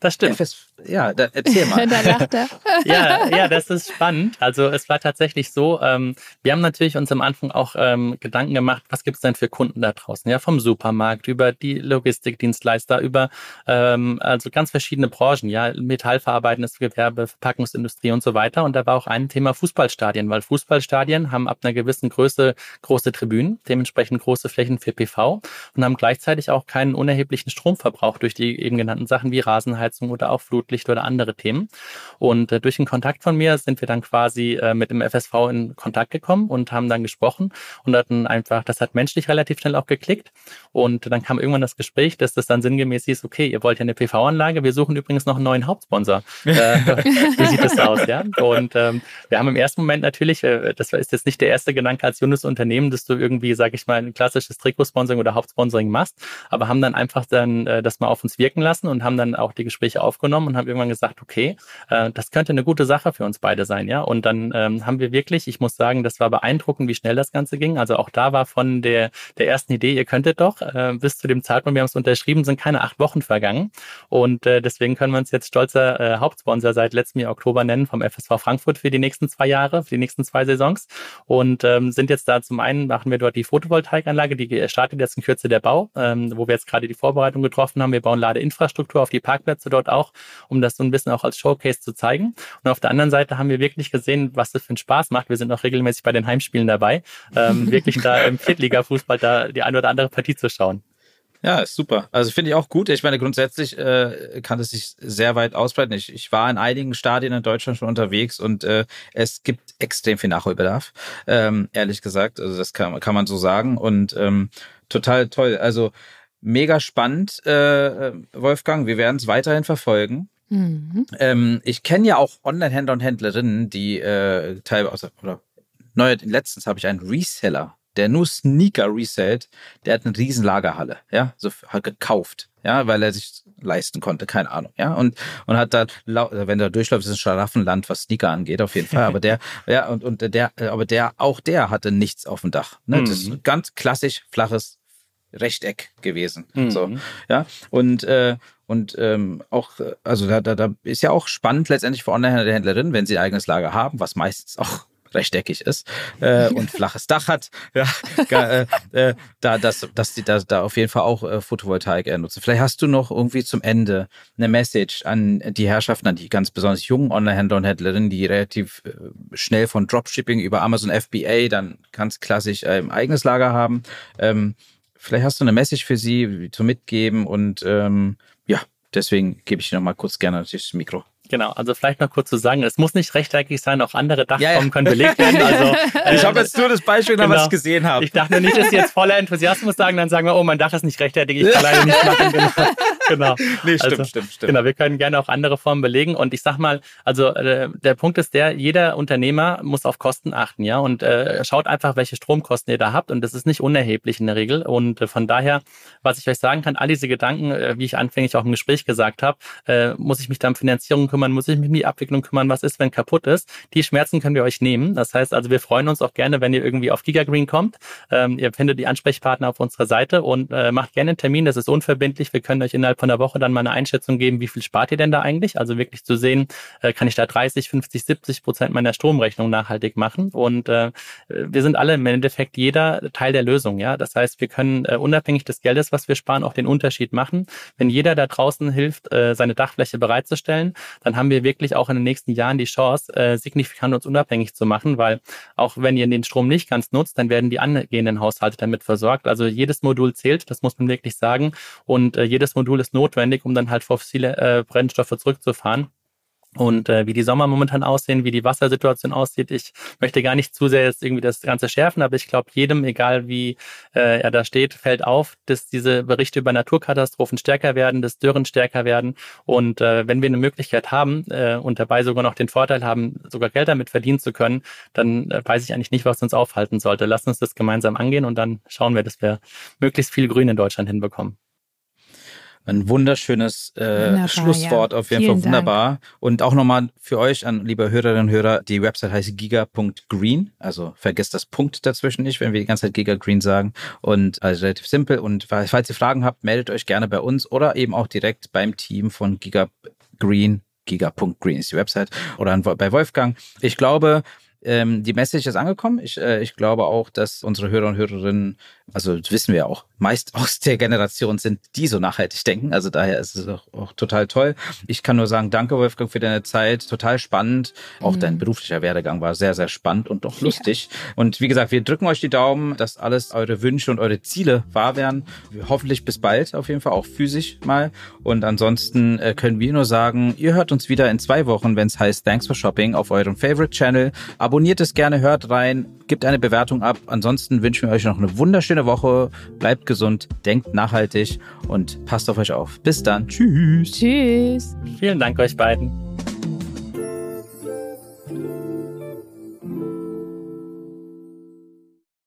Das stimmt. FS, ja, da, erzähl mal. da lacht er. ja, ja, das ist spannend. Also es war tatsächlich so, ähm, wir haben natürlich uns am Anfang auch ähm, Gedanken gemacht, was gibt es denn für Kunden da draußen? Ja, vom Supermarkt über die Logistikdienstleister, über ähm, also ganz verschiedene Branchen, ja, metallverarbeitendes Gewerbe, Verpackungsindustrie und so weiter. Und da war auch ein Thema Fußballstadien, weil Fußballstadien haben ab einer gewissen Größe große Tribünen, dementsprechend große Flächen für PV und haben gleichzeitig auch keinen unerheblichen Stromverbrauch durch die eben genannten Sachen wie Rasenheizung oder auch Flutlicht oder andere Themen. Und äh, durch einen Kontakt von mir sind wir dann quasi äh, mit dem FSV in Kontakt gekommen und haben dann gesprochen und hatten einfach, das hat menschlich relativ schnell auch geklickt. Und dann kam irgendwann das Gespräch, dass das dann sinngemäß hieß, okay, ihr wollt ja eine PV-Anlage, wir suchen übrigens noch einen neuen Hauptsponsor. äh, wie sieht das aus, ja? Und ähm, wir haben im ersten Moment natürlich, äh, das ist jetzt nicht der erste Gedanke als junges Unternehmen, dass du irgendwie, sag ich mal, ein klassisches Trikotsponsoring oder Hauptsponsoring machst, aber haben dann einfach dann äh, das mal auf uns wirken lassen und haben dann auch die Gespräche aufgenommen und haben irgendwann gesagt, okay, äh, das könnte eine gute Sache für uns beide sein, ja. Und dann ähm, haben wir wirklich, ich muss sagen, das war beeindruckend, wie schnell das Ganze ging. Also auch da war von der, der ersten Idee, ihr könntet doch, äh, bis zu dem Zeitpunkt, wir haben es unterschrieben, sind keine acht Wochen vergangen. Und äh, deswegen können wir uns jetzt stolzer äh, Hauptsponsor seit letztem Jahr Oktober nennen vom FSV Frankfurt für die nächsten zwei Jahre, für die nächsten zwei Saisons. Und ähm, sind jetzt da zum einen, machen wir dort die Photovoltaikanlage, die startet jetzt in Kürze der Bau, ähm, wo wir jetzt gerade die Vorbereitung getroffen haben. Wir bauen Ladeinfrastruktur auf die Parkplätze du dort auch, um das so ein bisschen auch als Showcase zu zeigen. Und auf der anderen Seite haben wir wirklich gesehen, was das für einen Spaß macht. Wir sind auch regelmäßig bei den Heimspielen dabei, ähm, wirklich da im Viertliga-Fußball da die eine oder andere Partie zu schauen. Ja, ist super. Also finde ich auch gut. Ich meine, grundsätzlich äh, kann es sich sehr weit ausbreiten. Ich, ich war in einigen Stadien in Deutschland schon unterwegs und äh, es gibt extrem viel Nachholbedarf, ähm, ehrlich gesagt. Also das kann, kann man so sagen. Und ähm, total toll. Also mega spannend, äh, Wolfgang. Wir werden es weiterhin verfolgen. Mhm. Ähm, ich kenne ja auch Online-Händler und Händlerinnen, die äh, teilweise, oder neu, letztens habe ich einen Reseller der nur Sneaker resellt, der hat eine riesen Lagerhalle, ja, so hat gekauft, ja, weil er sich leisten konnte, keine Ahnung, ja, und und hat da, also wenn der durchläuft, ist ein Schlaraffenland, was Sneaker angeht, auf jeden Fall, aber der, ja, und und der, aber der, auch der hatte nichts auf dem Dach, ne, mhm. das ist ganz klassisch flaches Rechteck gewesen, mhm. so, ja, und äh, und ähm, auch, also da, da, da ist ja auch spannend letztendlich für Online-Händlerinnen, wenn sie ein eigenes Lager haben, was meistens auch rechteckig ist äh, und flaches Dach hat, ja, äh, äh, da, dass, dass die da, da auf jeden Fall auch äh, Photovoltaik äh, nutzen. Vielleicht hast du noch irgendwie zum Ende eine Message an die Herrschaften, an die ganz besonders jungen Online-Händler und Händlerinnen, die relativ äh, schnell von Dropshipping über Amazon FBA dann ganz klassisch äh, im eigenes Lager haben. Ähm, vielleicht hast du eine Message für sie zu mitgeben und ähm, ja, deswegen gebe ich dir noch mal kurz gerne das Mikro. Genau, also vielleicht noch kurz zu sagen, es muss nicht rechteckig sein, auch andere Dachformen ja, ja. können belegt werden. Also, äh, ich habe jetzt nur das Beispiel, genau. was ich gesehen habe. Ich dachte nicht, dass Sie jetzt voller Enthusiasmus sagen, dann sagen wir, oh, mein Dach ist nicht rechteckig, ich kann leider nicht machen. Genau. Genau. Nee, stimmt, also, stimmt, stimmt. Genau, wir können gerne auch andere Formen belegen. Und ich sag mal, also äh, der Punkt ist der, jeder Unternehmer muss auf Kosten achten, ja, und äh, schaut einfach, welche Stromkosten ihr da habt. Und das ist nicht unerheblich in der Regel. Und äh, von daher, was ich euch sagen kann, all diese Gedanken, äh, wie ich anfänglich auch im Gespräch gesagt habe, äh, muss ich mich da um Finanzierung kümmern, kümmern, muss ich mich um die Abwicklung kümmern, was ist, wenn kaputt ist. Die Schmerzen können wir euch nehmen. Das heißt also, wir freuen uns auch gerne, wenn ihr irgendwie auf GigaGreen kommt. Ähm, ihr findet die Ansprechpartner auf unserer Seite und äh, macht gerne einen Termin. Das ist unverbindlich. Wir können euch innerhalb von einer Woche dann mal eine Einschätzung geben, wie viel spart ihr denn da eigentlich? Also wirklich zu sehen, äh, kann ich da 30, 50, 70 Prozent meiner Stromrechnung nachhaltig machen. Und äh, wir sind alle im Endeffekt jeder Teil der Lösung. Ja, das heißt, wir können äh, unabhängig des Geldes, was wir sparen, auch den Unterschied machen. Wenn jeder da draußen hilft, äh, seine Dachfläche bereitzustellen, dann haben wir wirklich auch in den nächsten Jahren die Chance, äh, signifikant uns unabhängig zu machen, weil auch wenn ihr den Strom nicht ganz nutzt, dann werden die angehenden Haushalte damit versorgt. Also jedes Modul zählt, das muss man wirklich sagen. Und äh, jedes Modul ist notwendig, um dann halt fossile äh, Brennstoffe zurückzufahren. Und äh, wie die Sommer momentan aussehen, wie die Wassersituation aussieht, ich möchte gar nicht zu sehr jetzt irgendwie das Ganze schärfen, aber ich glaube, jedem, egal wie äh, er da steht, fällt auf, dass diese Berichte über Naturkatastrophen stärker werden, dass Dürren stärker werden. Und äh, wenn wir eine Möglichkeit haben äh, und dabei sogar noch den Vorteil haben, sogar Geld damit verdienen zu können, dann äh, weiß ich eigentlich nicht, was uns aufhalten sollte. Lass uns das gemeinsam angehen und dann schauen wir, dass wir möglichst viel Grün in Deutschland hinbekommen. Ein wunderschönes äh, Schlusswort, ja. auf jeden Vielen Fall wunderbar. Dank. Und auch nochmal für euch, an liebe Hörerinnen und Hörer, die Website heißt giga.green. Also vergesst das Punkt dazwischen nicht, wenn wir die ganze Zeit Giga Green sagen. Und also relativ simpel. Und falls ihr Fragen habt, meldet euch gerne bei uns oder eben auch direkt beim Team von Giga Green. Giga.green ist die Website oder bei Wolfgang. Ich glaube, ähm, die Message ist angekommen. Ich, äh, ich glaube auch, dass unsere Hörer und Hörerinnen, also das wissen wir auch, meist aus der Generation sind, die so nachhaltig denken. Also daher ist es auch, auch total toll. Ich kann nur sagen, danke Wolfgang für deine Zeit. Total spannend. Auch mhm. dein beruflicher Werdegang war sehr, sehr spannend und doch lustig. Ja. Und wie gesagt, wir drücken euch die Daumen, dass alles eure Wünsche und eure Ziele wahr werden. Hoffentlich bis bald auf jeden Fall, auch physisch mal. Und ansonsten äh, können wir nur sagen, ihr hört uns wieder in zwei Wochen, wenn es heißt Thanks for Shopping auf eurem Favorite Channel. Abonniert es gerne, hört rein, gebt eine Bewertung ab. Ansonsten wünschen wir euch noch eine wunderschöne Woche. Bleibt gesund, denkt nachhaltig und passt auf euch auf. Bis dann. Tschüss. Tschüss. Vielen Dank euch beiden.